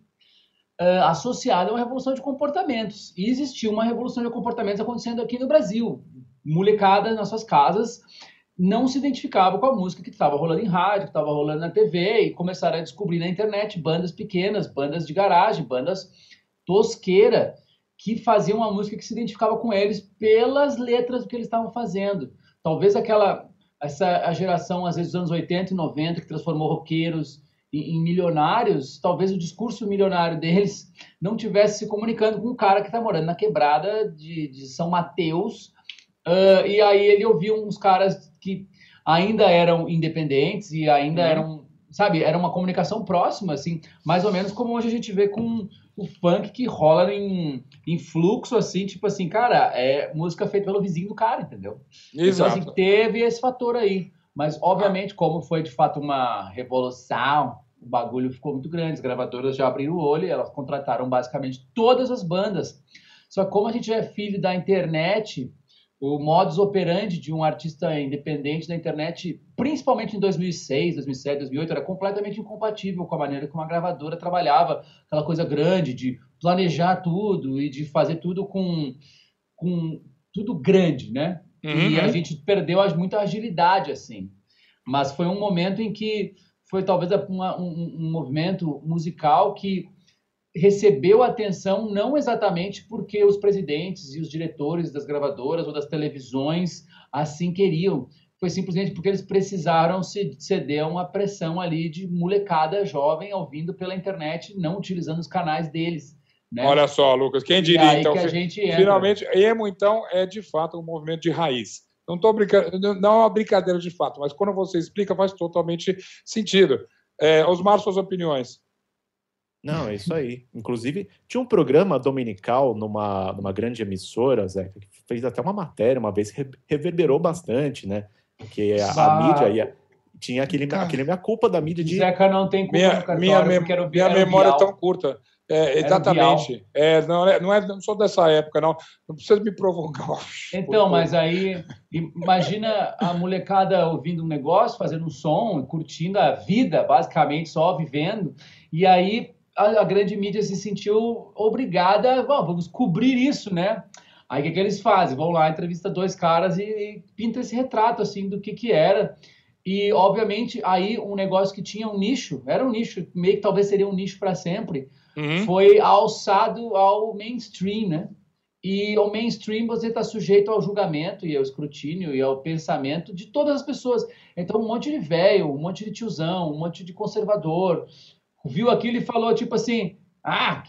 uh, associada a uma revolução de comportamentos. E existiu uma revolução de comportamentos acontecendo aqui no Brasil. Molecada nas suas casas não se identificava com a música que estava rolando em rádio, que estava rolando na TV, e começaram a descobrir na internet bandas pequenas, bandas de garagem, bandas tosqueira, que faziam uma música que se identificava com eles pelas letras do que eles estavam fazendo. Talvez aquela essa a geração às vezes dos anos 80 e 90 que transformou roqueiros em, milionários, talvez o discurso milionário deles não tivesse se comunicando com um cara que está morando na quebrada de, de São Mateus. Uh, e aí ele ouviu uns caras que ainda eram independentes e ainda uhum. eram, sabe, era uma comunicação próxima, assim, mais ou menos como hoje a gente vê com o funk que rola em, em fluxo, assim, tipo assim, cara, é música feita pelo vizinho do cara, entendeu? Exato. Então, assim, teve esse fator aí. Mas, obviamente, como foi de fato uma revolução, o bagulho ficou muito grande. As gravadoras já abriram o olho e elas contrataram basicamente todas as bandas. Só que, como a gente é filho da internet, o modus operandi de um artista independente da internet, principalmente em 2006, 2007, 2008, era completamente incompatível com a maneira como a gravadora trabalhava, aquela coisa grande de planejar tudo e de fazer tudo com, com tudo grande, né? Uhum. E a gente perdeu muita agilidade, assim. Mas foi um momento em que foi talvez uma, um, um movimento musical que recebeu atenção não exatamente porque os presidentes e os diretores das gravadoras ou das televisões assim queriam, foi simplesmente porque eles precisaram ceder a uma pressão ali de molecada jovem ouvindo pela internet, não utilizando os canais deles. Né? Olha só, Lucas, quem diria então? finalmente, emo então é de fato um movimento de raiz. Não estou brincando, não é uma brincadeira de fato, mas quando você explica faz totalmente sentido. É, Osmar, suas opiniões. Não, é isso aí. Inclusive, tinha um programa dominical numa, numa grande emissora, Zé, que fez até uma matéria uma vez, reverberou bastante, né? Que a, a mídia ia, tinha aquele, aquele minha culpa da mídia de. Zeca não tem culpa minha, minha, mem minha memória é tão curta. É, exatamente. É, não, é, não, é, não sou dessa época, não. Não precisa me provocar. (laughs) Então, mas aí, imagina a molecada ouvindo um negócio, fazendo um som, curtindo a vida, basicamente, só vivendo. E aí a, a grande mídia se sentiu obrigada, bom, vamos cobrir isso, né? Aí o que, que eles fazem? Vão lá, entrevista dois caras e, e pinta esse retrato assim do que que era. E, obviamente, aí um negócio que tinha um nicho, era um nicho, meio que talvez seria um nicho para sempre, uhum. foi alçado ao mainstream, né? E ao mainstream você está sujeito ao julgamento e ao escrutínio e ao pensamento de todas as pessoas. Então, um monte de velho, um monte de tiozão, um monte de conservador viu aquilo e falou tipo assim: ah,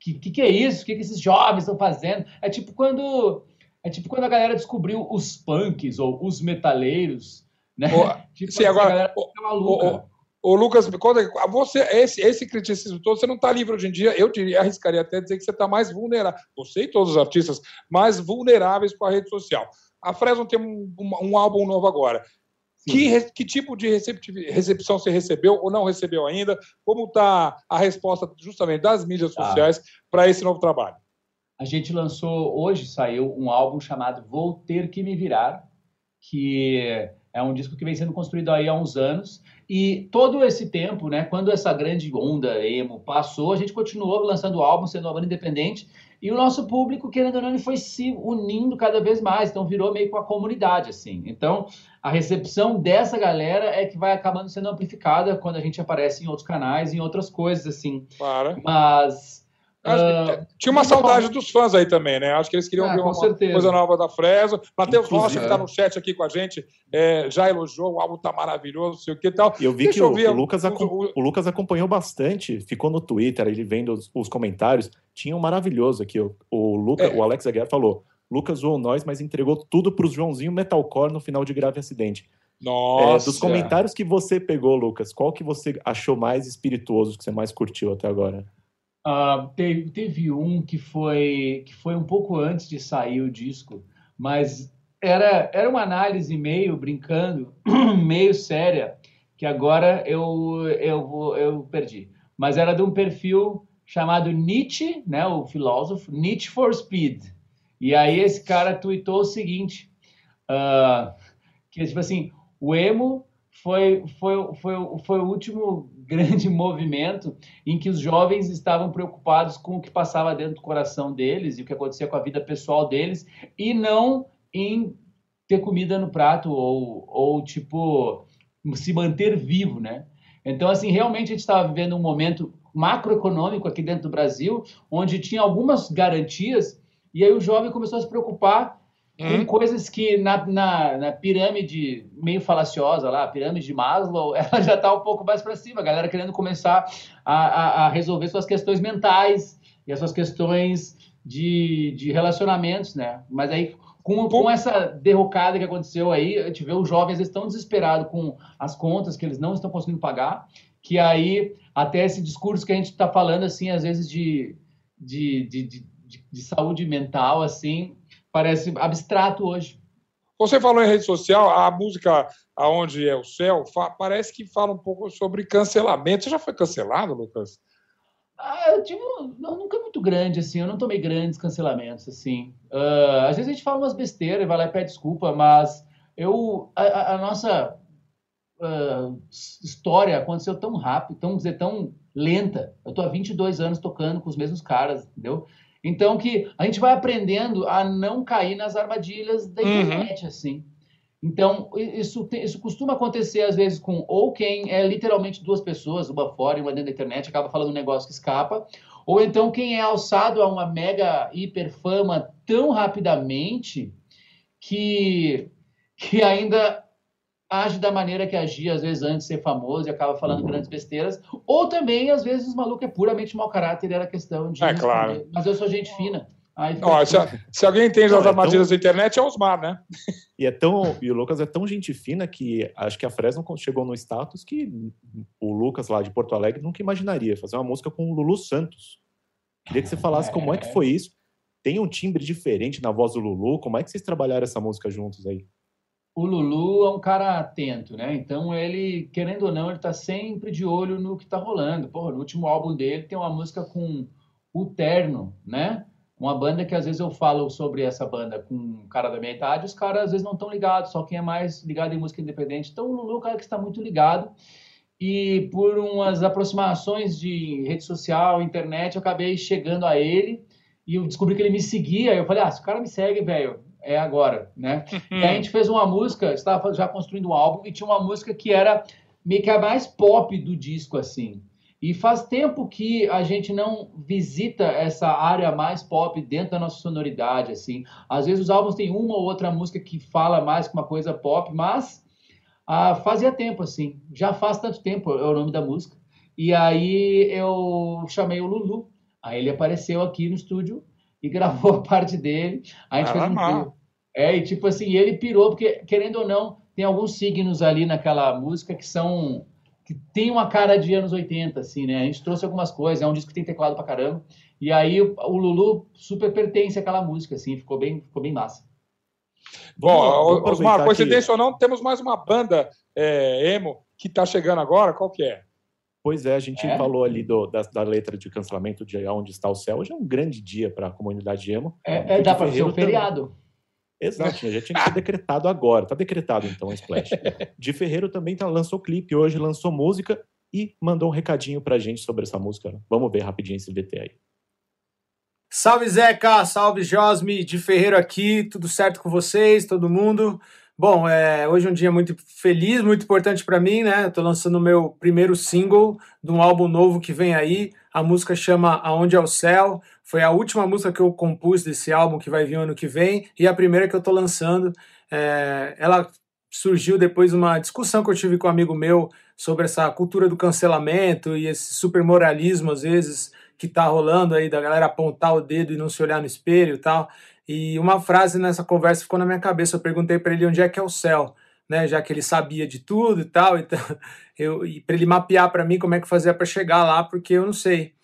que, que, que é isso? O que, que esses jovens estão fazendo? É tipo quando é tipo quando a galera descobriu os punks ou os metaleiros, né? (laughs) tipo, sim, assim, agora, o, o, Lucas, quando, você, esse, esse criticismo todo, você não está livre hoje em dia. Eu diria, arriscaria até dizer que você está mais vulnerável. Você e todos os artistas mais vulneráveis com a rede social. A Fresno tem um, um, um álbum novo agora. Que, que, tipo de recepção você recebeu ou não recebeu ainda? Como está a resposta justamente das mídias tá. sociais para esse novo trabalho? A gente lançou, hoje saiu um álbum chamado Vou Ter Que Me Virar, que é um disco que vem sendo construído aí há uns anos. E todo esse tempo, né, quando essa grande onda emo passou, a gente continuou lançando álbum, sendo uma banda independente. E o nosso público, querendo ou não, ele foi se unindo cada vez mais, então virou meio com a comunidade, assim. Então, a recepção dessa galera é que vai acabando sendo amplificada quando a gente aparece em outros canais, em outras coisas, assim. Claro. Mas Uh, tinha uma saudade dos fãs aí também, né? Acho que eles queriam ah, ver uma certeza. coisa nova da Fresno. Matheus Rocha, que está no chat aqui com a gente, é, já elogiou, o álbum tá maravilhoso, não sei o que e tal. Eu vi Deixa que eu o, o, Lucas o, o, Lucas acompanhou bastante, ficou no Twitter, ele vendo os, os comentários. Tinha um maravilhoso aqui. O, o, Luca, é. o Alex Aguiar falou: Lucas zoou nós, mas entregou tudo para os Joãozinho Metalcore no final de grave acidente. Nossa. É, dos comentários que você pegou, Lucas, qual que você achou mais espirituoso, que você mais curtiu até agora? Uh, teve, teve um que foi, que foi um pouco antes de sair o disco, mas era, era uma análise meio brincando, (clears throat) meio séria, que agora eu, eu, eu perdi. Mas era de um perfil chamado Nietzsche, né, o filósofo, Nietzsche for Speed. E aí esse cara tweetou o seguinte, uh, que tipo assim, o emo foi, foi, foi, foi o último grande (laughs) movimento em que os jovens estavam preocupados com o que passava dentro do coração deles e o que acontecia com a vida pessoal deles e não em ter comida no prato ou, ou tipo se manter vivo, né? Então assim realmente a gente estava vivendo um momento macroeconômico aqui dentro do Brasil onde tinha algumas garantias e aí o jovem começou a se preocupar Hum. Com coisas que na, na, na, pirâmide meio falaciosa lá, a pirâmide de Maslow, (laughs) ela já está um pouco mais para cima, a galera querendo começar a, a, a, resolver suas questões mentais e as suas questões de, de relacionamentos, né? Mas aí, com, com essa derrocada que aconteceu aí, a gente vê os jovens estão desesperados com as contas que eles não estão conseguindo pagar, que aí até esse discurso que a gente está falando, assim, às vezes de, de, de, de, de saúde mental, assim, parece abstrato hoje. Você falou em rede social, a música Aonde é o Céu, parece que fala um pouco sobre cancelamento. Você já foi cancelado, Lucas? Ah, eu tive não, nunca muito grande, assim, eu não tomei grandes cancelamentos, assim. Uh, às vezes a gente fala umas besteiras e vai lá e pede desculpa, mas eu, a, a nossa uh, história aconteceu tão rápido, tão, dizer, tão lenta. Eu tô há 22 anos tocando com os mesmos caras, entendeu? Então que a gente vai aprendendo a não cair nas armadilhas da uhum. internet, uhum. assim. Então, isso, isso costuma acontecer às vezes com ou quem é literalmente duas pessoas, uma fora e uma dentro da internet, acaba falando um negócio que escapa, ou então quem é alçado a uma mega hiper fama tão rapidamente que, que ainda age da maneira que agia, às vezes, antes de ser famoso e acaba falando uhum. grandes besteiras. Ou também, às vezes, o maluco é puramente mau caráter e era questão de. É claro. Mas eu sou gente fina. Aí Ó, se, se, alguém entende Não, as é armadilhas tão... da internet, é Osmar, né? (laughs) E, é tão, e o Lucas é tão gente fina que acho que a Fresno chegou no status que o Lucas lá de Porto Alegre nunca imaginaria fazer uma música com o Lulu Santos. Queria que você falasse é... como é que foi isso. Tem um timbre diferente na voz do Lulu. Como é que vocês trabalharam essa música juntos aí? O Lulu é um cara atento, né? Então ele, querendo ou não, ele tá sempre de olho no que tá rolando. Porra, no último álbum dele tem uma música com o Terno, né? Uma banda que às vezes eu falo sobre essa banda com um cara da minha idade, os caras às vezes não estão ligados, só quem é mais ligado em música independente. Então o Lulu é um cara que está muito ligado. E por umas aproximações de rede social, internet, eu acabei chegando a ele e eu descobri que ele me seguia. Eu falei, ah, se o cara me segue, velho, é agora, né? e a gente fez uma música, estava já construindo um álbum e tinha uma música que era meio que a mais pop do disco, assim. E faz tempo que a gente não visita essa área mais pop dentro da nossa sonoridade, assim. Às vezes os álbuns têm uma ou outra música que fala mais que uma coisa pop, mas ah, fazia tempo, assim. Já faz tanto tempo, é o nome da música. E aí eu chamei o Lulu. Aí ele apareceu aqui no estúdio e gravou a parte dele. A gente fez um É, e tipo assim, ele pirou, porque, querendo ou não, tem alguns signos ali naquela música que são que tem uma cara de anos 80, assim, né? A gente trouxe algumas coisas, é um disco que tem teclado pra caramba. E aí o Lulu super pertence àquela música, assim, ficou bem, ficou bem massa. Bom, Osmar, coincidência ou não, temos mais uma banda é, emo que está chegando agora, qual que é? Pois é, a gente é? falou ali do, da, da, letra de cancelamento de Onde Está o Céu. Hoje é um grande dia para a comunidade emo. É, é dá para ser um feriado. Também. Exato, já tinha que ser decretado agora. Tá decretado então a Splash. (laughs) De Ferreiro também tá, lançou clipe hoje, lançou música e mandou um recadinho pra gente sobre essa música. Vamos ver rapidinho esse VT aí. Salve Zeca, salve Josme, de Ferreiro aqui, tudo certo com vocês, todo mundo? Bom, é, hoje é um dia muito feliz, muito importante para mim, né? Estou lançando o meu primeiro single de um álbum novo que vem aí. A música chama Aonde é o Céu. Foi a última música que eu compus desse álbum que vai vir ano que vem e a primeira que eu estou lançando. É, ela surgiu depois de uma discussão que eu tive com um amigo meu sobre essa cultura do cancelamento e esse super moralismo, às vezes, que está rolando aí da galera apontar o dedo e não se olhar no espelho e tal. E uma frase nessa conversa ficou na minha cabeça. Eu perguntei para ele onde é que é o céu, né? Já que ele sabia de tudo e tal. (laughs) Então, eu, e para ele mapear para mim como é que fazia para chegar lá, porque eu não sei.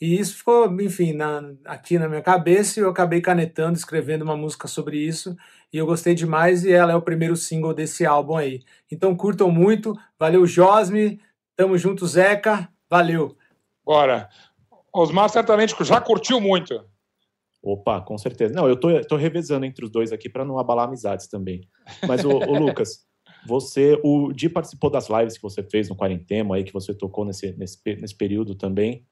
E isso ficou, enfim, na, aqui na minha cabeça e eu acabei canetando, escrevendo uma música sobre isso. E eu gostei demais e ela é o primeiro single desse álbum aí. Então curtam muito. Valeu, Josme. Tamo junto, Zeca. Valeu. Bora. Osmar certamente já curtiu muito. Opa, com certeza. Não, eu tô, tô revezando entre os dois aqui para não abalar amizades também. Mas, o, Lucas, (laughs) você, o Di participou das lives que você fez no Quarentema, aí que você tocou nesse, nesse, nesse período também.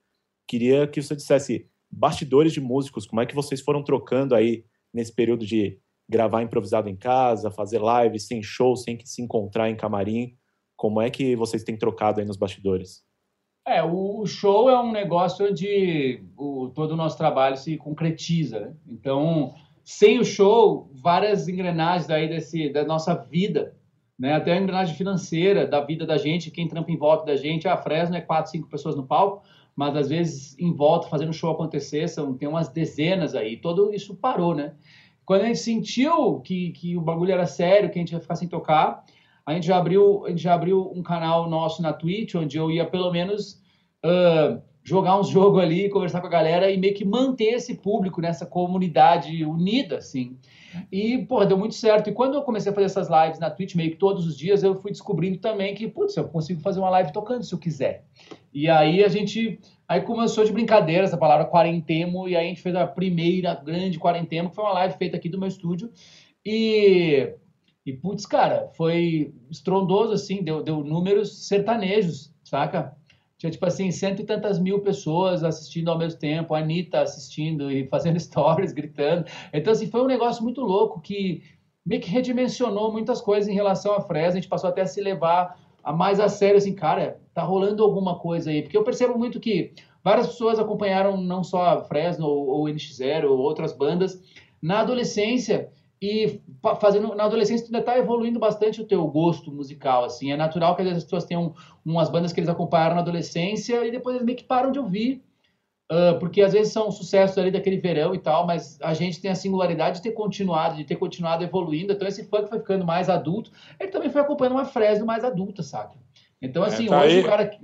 Queria que você dissesse bastidores de músicos, como é que vocês foram trocando aí nesse período de gravar improvisado em casa, fazer lives sem show, sem que se encontrar em camarim. Como é que vocês têm trocado aí nos bastidores? É, o show é um negócio onde o, todo o nosso trabalho se concretiza, né? Então, sem o show, várias engrenagens aí desse, da nossa vida, né? Até a engrenagem financeira da vida da gente, quem trampa em volta da gente, a Fresno é quatro, cinco pessoas no palco, mas às vezes em volta fazendo o show acontecer, são, tem umas dezenas aí, todo isso parou, né? Quando a gente sentiu que, que o bagulho era sério, que a gente ia ficar sem tocar, a gente já abriu, a gente já abriu um canal nosso na Twitch, onde eu ia pelo menos uh, jogar uns jogos ali, conversar com a galera e meio que manter esse público nessa comunidade unida, assim. E, porra, deu muito certo. E quando eu comecei a fazer essas lives na Twitch, meio que todos os dias, eu fui descobrindo também que, putz, eu consigo fazer uma live tocando se eu quiser. E aí a gente. Aí começou de brincadeira essa palavra quarentemo, e aí a gente fez a primeira grande quarentemo, que foi uma live feita aqui do meu estúdio. E e, putz, cara, foi estrondoso, assim, deu, deu números sertanejos, saca? Tinha, tipo assim, cento e tantas mil pessoas assistindo ao mesmo tempo, a Anitta assistindo e fazendo (laughs) stories, gritando. Então, assim, foi um negócio muito louco que meio que redimensionou muitas coisas em relação à Fresno. A gente passou até a se levar a mais a sério, assim, cara, tá rolando alguma coisa aí. Porque eu percebo muito que várias pessoas acompanharam não só a Fresno ou, ou NX0 ou outras bandas na adolescência e fazendo na adolescência tu ainda está evoluindo bastante o teu gosto musical assim. É natural que às vezes as pessoas tenham umas bandas que eles acompanharam na adolescência e depois eles meio que param de ouvir. Uh, porque às vezes são sucessos ali daquele verão e tal mas a gente tem a singularidade de ter continuado de ter continuado evoluindo. Então esse funk foi ficando mais adulto. Ele também foi acompanhando uma Fresno mais adulta saca? Então assim é, tá hoje aí... o cara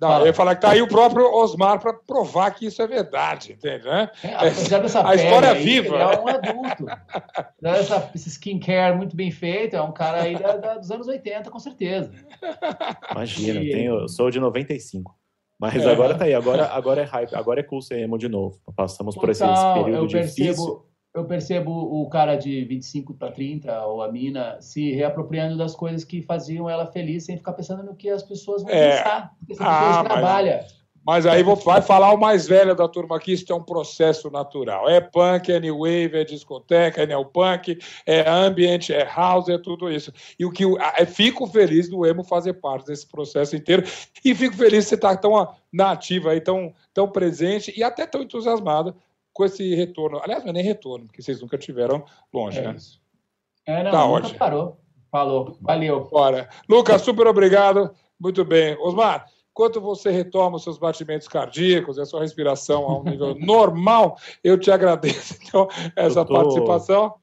não, eu ia falar que tá aí o próprio Osmar para provar que isso é verdade, entende? Né? É, apesar dessa a história é viva. Ele é um adulto. Essa, esse skincare muito bem feito, é um cara aí da, da, dos anos 80, com certeza. Imagina, e... eu, tenho, eu sou de 95. Mas é. agora tá aí, agora, agora é hype, agora é cool ser emo de novo. Passamos por esse, esse período eu difícil. Eu percebo o cara de 25 para 30, ou a mina, se reapropriando das coisas que faziam ela feliz, sem ficar pensando no que as pessoas vão é. pensar. Porque essa ah, pessoa trabalha. Mas aí vou, vai falar o mais velho da turma aqui, isso é um processo natural. É punk, é new wave, é discoteca, é neopunk, é ambient, é house, é tudo isso. E o que eu, é, fico feliz do emo fazer parte desse processo inteiro e fico feliz de você estar tão nativa aí, tão, tão presente e até tão entusiasmada com esse retorno. Aliás, não é nem retorno, porque vocês nunca tiveram longe, é né? É, não, tá nunca parou. Falou, valeu. Bora. Lucas, super obrigado. Muito bem. Osmar, Enquanto você retoma os seus batimentos cardíacos e a sua respiração a um nível (laughs) normal, eu te agradeço então, essa tô, participação.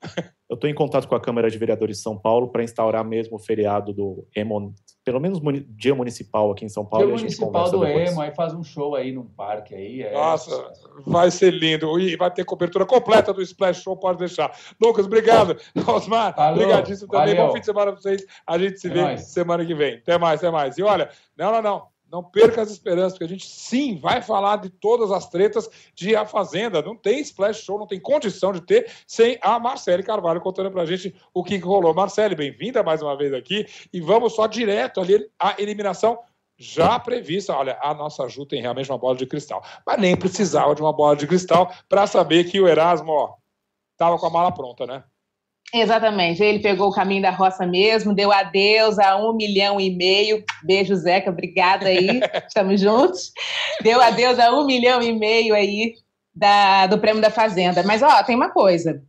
Eu estou em contato com a Câmara de Vereadores de São Paulo para instaurar mesmo o feriado do EMO, pelo menos dia municipal aqui em São Paulo. Dia municipal do depois. EMO, aí faz um show aí num parque aí. É... Nossa, vai ser lindo. E vai ter cobertura completa do Splash Show, pode deixar. Lucas, obrigado. Osmar, obrigadíssimo também. Valeu. Bom fim de semana para vocês. A gente se é vê nóis. semana que vem. Até mais, até mais. E olha, não, não, não. Não perca as esperanças, porque a gente sim vai falar de todas as tretas de A Fazenda. Não tem splash show, não tem condição de ter sem a Marcele Carvalho contando pra gente o que rolou. Marcele, bem-vinda mais uma vez aqui e vamos só direto ali à eliminação já prevista. Olha, a nossa Ju tem realmente uma bola de cristal, mas nem precisava de uma bola de cristal para saber que o Erasmo, ó, tava com a mala pronta, né? Exatamente. Ele pegou o caminho da roça mesmo, deu adeus a um milhão e meio. Beijo, Zeca, obrigada aí. (laughs) Estamos juntos. Deu adeus a um milhão e meio aí da, do prêmio da Fazenda. Mas, ó, tem uma coisa.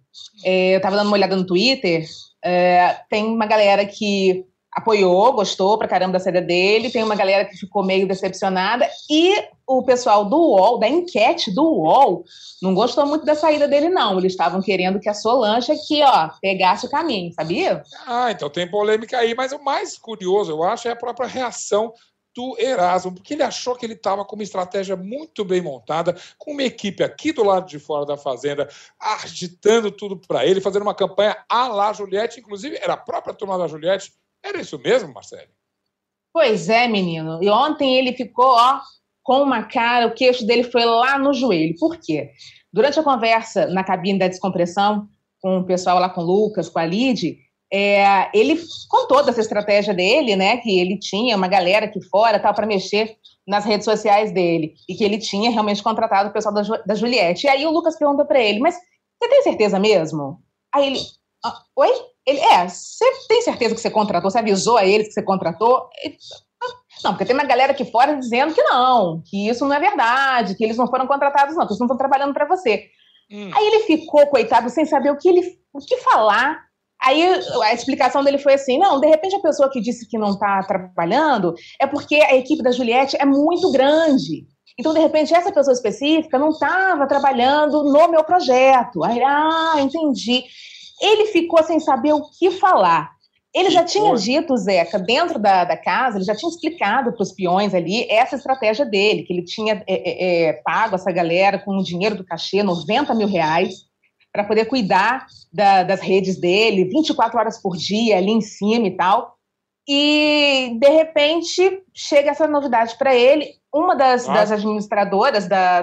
É, eu estava dando uma olhada no Twitter. É, tem uma galera que apoiou, gostou pra caramba da saída dele, tem uma galera que ficou meio decepcionada, e o pessoal do UOL, da enquete do UOL, não gostou muito da saída dele, não. Eles estavam querendo que a Solange aqui, ó, pegasse o caminho, sabia? Ah, então tem polêmica aí, mas o mais curioso, eu acho, é a própria reação do Erasmo, porque ele achou que ele estava com uma estratégia muito bem montada, com uma equipe aqui do lado de fora da fazenda, agitando tudo para ele, fazendo uma campanha à la Juliette, inclusive era a própria turma da Juliette era isso mesmo, Marcelo? Pois é, menino. E ontem ele ficou, ó, com uma cara, o queixo dele foi lá no joelho. Por quê? Durante a conversa na cabine da descompressão, com o pessoal lá com o Lucas, com a Lid, é, ele contou dessa estratégia dele, né? Que ele tinha uma galera aqui fora tal para mexer nas redes sociais dele e que ele tinha realmente contratado o pessoal da, da Juliette. E aí o Lucas perguntou para ele: Mas você tem certeza mesmo? Aí ele: ah, Oi? Ele, é, você tem certeza que você contratou? Você avisou a eles que você contratou? Não, porque tem uma galera aqui fora dizendo que não, que isso não é verdade, que eles não foram contratados, não, que eles não estão trabalhando para você. Hum. Aí ele ficou, coitado, sem saber o que, ele, o que falar. Aí a explicação dele foi assim: não, de repente a pessoa que disse que não está trabalhando é porque a equipe da Juliette é muito grande. Então, de repente, essa pessoa específica não estava trabalhando no meu projeto. Aí, ah, entendi ele ficou sem saber o que falar. Ele já tinha dito, Zeca, dentro da, da casa, ele já tinha explicado para os peões ali essa estratégia dele, que ele tinha é, é, é, pago essa galera com o dinheiro do cachê, 90 mil reais, para poder cuidar da, das redes dele, 24 horas por dia ali em cima e tal. E, de repente, chega essa novidade para ele. Uma das, das administradoras da,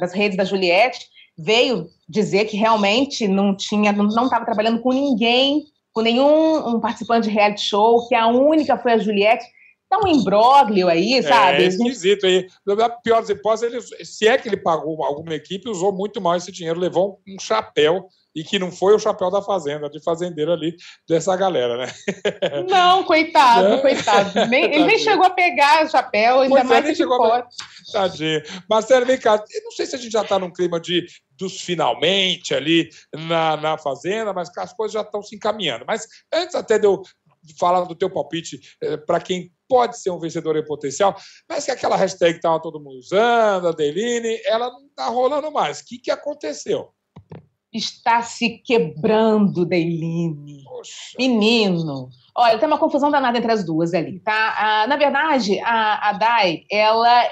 das redes da Juliette veio dizer que realmente não tinha, não estava trabalhando com ninguém, com nenhum um participante de reality show, que a única foi a Juliette. Tá um imbróglio aí, é, sabe? É esquisito aí. Na pior das hipóteses, ele, se é que ele pagou alguma equipe, usou muito mal esse dinheiro, levou um chapéu e que não foi o chapéu da fazenda, de fazendeiro ali, dessa galera, né? (laughs) Não, coitado, não. coitado. Nem, ele nem chegou a pegar o chapéu, ainda pois é, mais é, chegou a... Tadinho. Marcelo, vem cá, eu não sei se a gente já está num clima de dos finalmente ali na, na fazenda, mas as coisas já estão se encaminhando. Mas antes até de eu falar do teu palpite eh, para quem pode ser um vencedor em potencial, mas que aquela hashtag que estava todo mundo usando, a Deline, ela não está rolando mais. O que, que aconteceu? Está se quebrando, Deiline. Menino. Olha, tem uma confusão danada entre as duas ali, tá? Ah, na verdade, a, a Dai, ela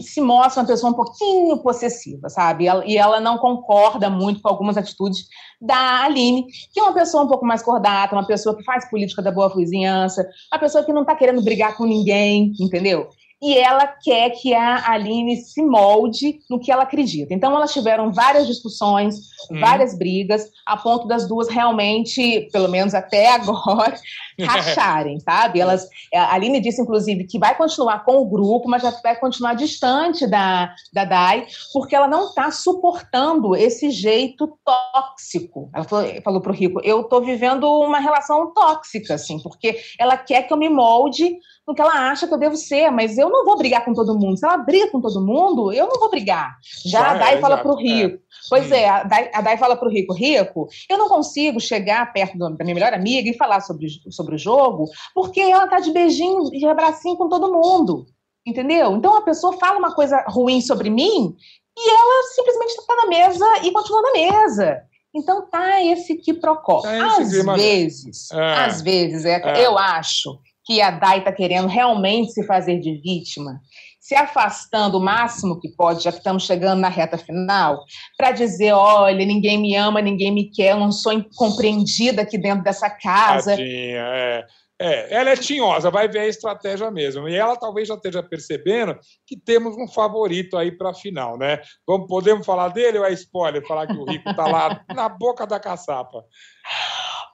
se mostra uma pessoa um pouquinho possessiva, sabe? e ela não concorda muito com algumas atitudes da Aline, que é uma pessoa um pouco mais cordata, uma pessoa que faz política da boa vizinhança, uma pessoa que não está querendo brigar com ninguém, entendeu? E ela quer que a Aline se molde no que ela acredita. Então, elas tiveram várias discussões, hum. várias brigas, a ponto das duas realmente, pelo menos até (laughs) agora, racharem, sabe? Elas, a Aline disse, inclusive, que vai continuar com o grupo, mas já vai continuar distante da, da Dai, porque ela não está suportando esse jeito tóxico. Ela falou, falou para o Rico, eu estou vivendo uma relação tóxica, assim, porque ela quer que eu me molde no que ela acha que eu devo ser, mas eu não vou brigar com todo mundo. Se ela briga com todo mundo, eu não vou brigar. Já a Dai é, fala para o Rico. É. Pois é, a Dai, a Dai fala para o Rico, Rico, eu não consigo chegar perto da minha melhor amiga e falar sobre, sobre o jogo, porque ela tá de beijinho e de abracinho com todo mundo. Entendeu? Então a pessoa fala uma coisa ruim sobre mim e ela simplesmente está na mesa e continua na mesa. Então tá esse que procó. Tá às vezes, é. às vezes, é, é. eu acho que a Dai está querendo realmente se fazer de vítima, se afastando o máximo que pode, já que estamos chegando na reta final, para dizer: olha, ninguém me ama, ninguém me quer, eu não sou compreendida aqui dentro dessa casa. Tadinha, é. É, ela é tinhosa, vai ver a estratégia mesmo. E ela talvez já esteja percebendo que temos um favorito aí para a final, né? Vamos, podemos falar dele ou é spoiler? Falar que o Rico está lá (laughs) na boca da caçapa.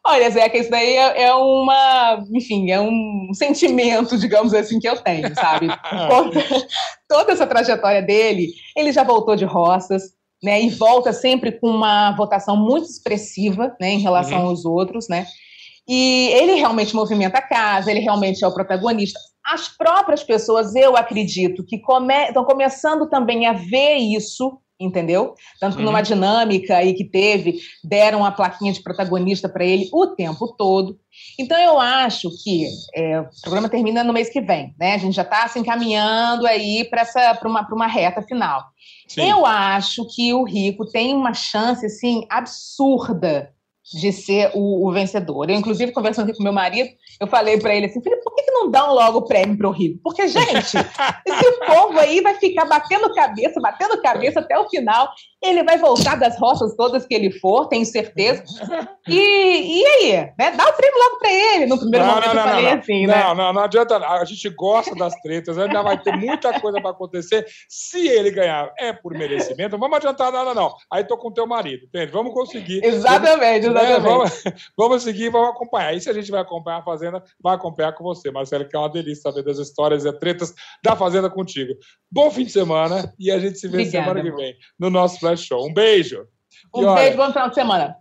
Olha, Zeca, isso daí é, é, uma, enfim, é um sentimento, digamos assim, que eu tenho, sabe? (laughs) Toda essa trajetória dele, ele já voltou de roças, né? E volta sempre com uma votação muito expressiva, né, em relação uhum. aos outros, né? E ele realmente movimenta a casa, ele realmente é o protagonista. As próprias pessoas, eu acredito, que come... estão começando também a ver isso entendeu? Tanto que numa uhum. dinâmica aí que teve, deram a plaquinha de protagonista para ele o tempo todo. Então eu acho que é, o programa termina no mês que vem, né? A gente já está se encaminhando aí para uma, uma reta final. Sim. Eu acho que o Rico tem uma chance assim absurda de ser o, o, vencedor. Eu, inclusive, conversando aqui com meu marido, eu falei para ele assim, Felipe, por que, que não dão logo o prêmio para o Rico? Porque, gente, (laughs) esse povo aí vai ficar batendo cabeça, batendo cabeça até o final, ele vai voltar das roças todas que ele for, tenho certeza. E, e aí? Né? Dá o prêmio logo para ele. No primeiro não, momento não, não, eu falei assim, né? Não, não, não adianta. A gente gosta das tretas, ainda vai ter muita coisa para acontecer. Se ele ganhar, é por merecimento. Não vamos adiantar nada, não. Aí tô com o teu marido, entende? Vamos conseguir. Exatamente, vamos, exatamente. Né? Vamos, (laughs) vamos seguir, vamos acompanhar. E se a gente vai acompanhar a Fazenda, vai acompanhar com você, Marcelo, que é uma delícia saber das histórias e tretas da Fazenda contigo. Bom fim de semana e a gente se vê Obrigada, semana que vem no nosso Flash Show. Um beijo. Um olha, beijo, bom final de semana.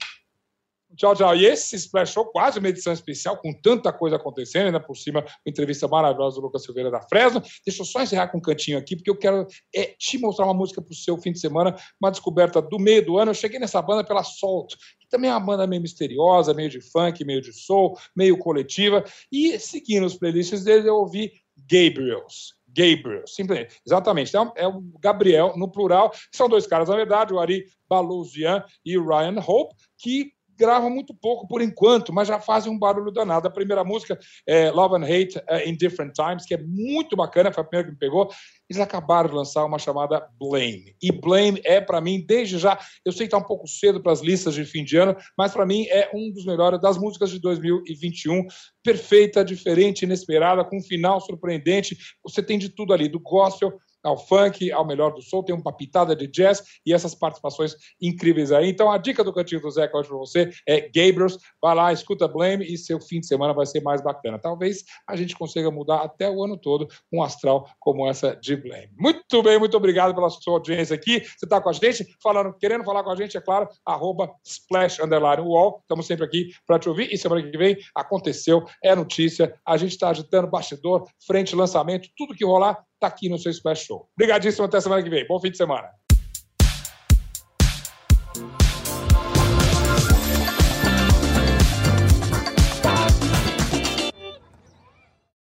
Tchau, tchau. E esse Splash Show, quase uma edição especial, com tanta coisa acontecendo, ainda por cima, uma entrevista maravilhosa do Lucas Silveira da Fresno. Deixa eu só encerrar com um cantinho aqui, porque eu quero é, te mostrar uma música para o seu fim de semana, uma descoberta do meio do ano. Eu cheguei nessa banda pela Salt, que também é uma banda meio misteriosa, meio de funk, meio de soul, meio coletiva. E seguindo os playlists deles, eu ouvi Gabriels. Gabriel, simplesmente. Exatamente. Então, é o Gabriel, no plural. São dois caras, na verdade, o Ari Balouzian e o Ryan Hope, que gravam muito pouco por enquanto, mas já fazem um barulho danado. A primeira música é Love and Hate uh, in Different Times, que é muito bacana, foi a primeira que me pegou. Eles acabaram de lançar uma chamada Blame. E Blame é, para mim, desde já, eu sei que está um pouco cedo para as listas de fim de ano, mas para mim é um dos melhores das músicas de 2021. Perfeita, diferente, inesperada, com um final surpreendente. Você tem de tudo ali, do gospel ao funk, ao melhor do soul, tem uma pitada de jazz e essas participações incríveis aí. Então a dica do Cantinho do Zé que para você é Gabriels, vai lá, escuta Blame e seu fim de semana vai ser mais bacana. Talvez a gente consiga mudar até o ano todo um astral como essa de Blame. Muito bem, muito obrigado pela sua audiência aqui. Você está com a gente, falando, querendo falar com a gente, é claro, arroba splash underline wall. Estamos sempre aqui para te ouvir e semana que vem aconteceu, é notícia. A gente está agitando bastidor, frente, lançamento, tudo que rolar está aqui no seu Splash Show. Obrigadíssimo, até semana que vem. Bom fim de semana.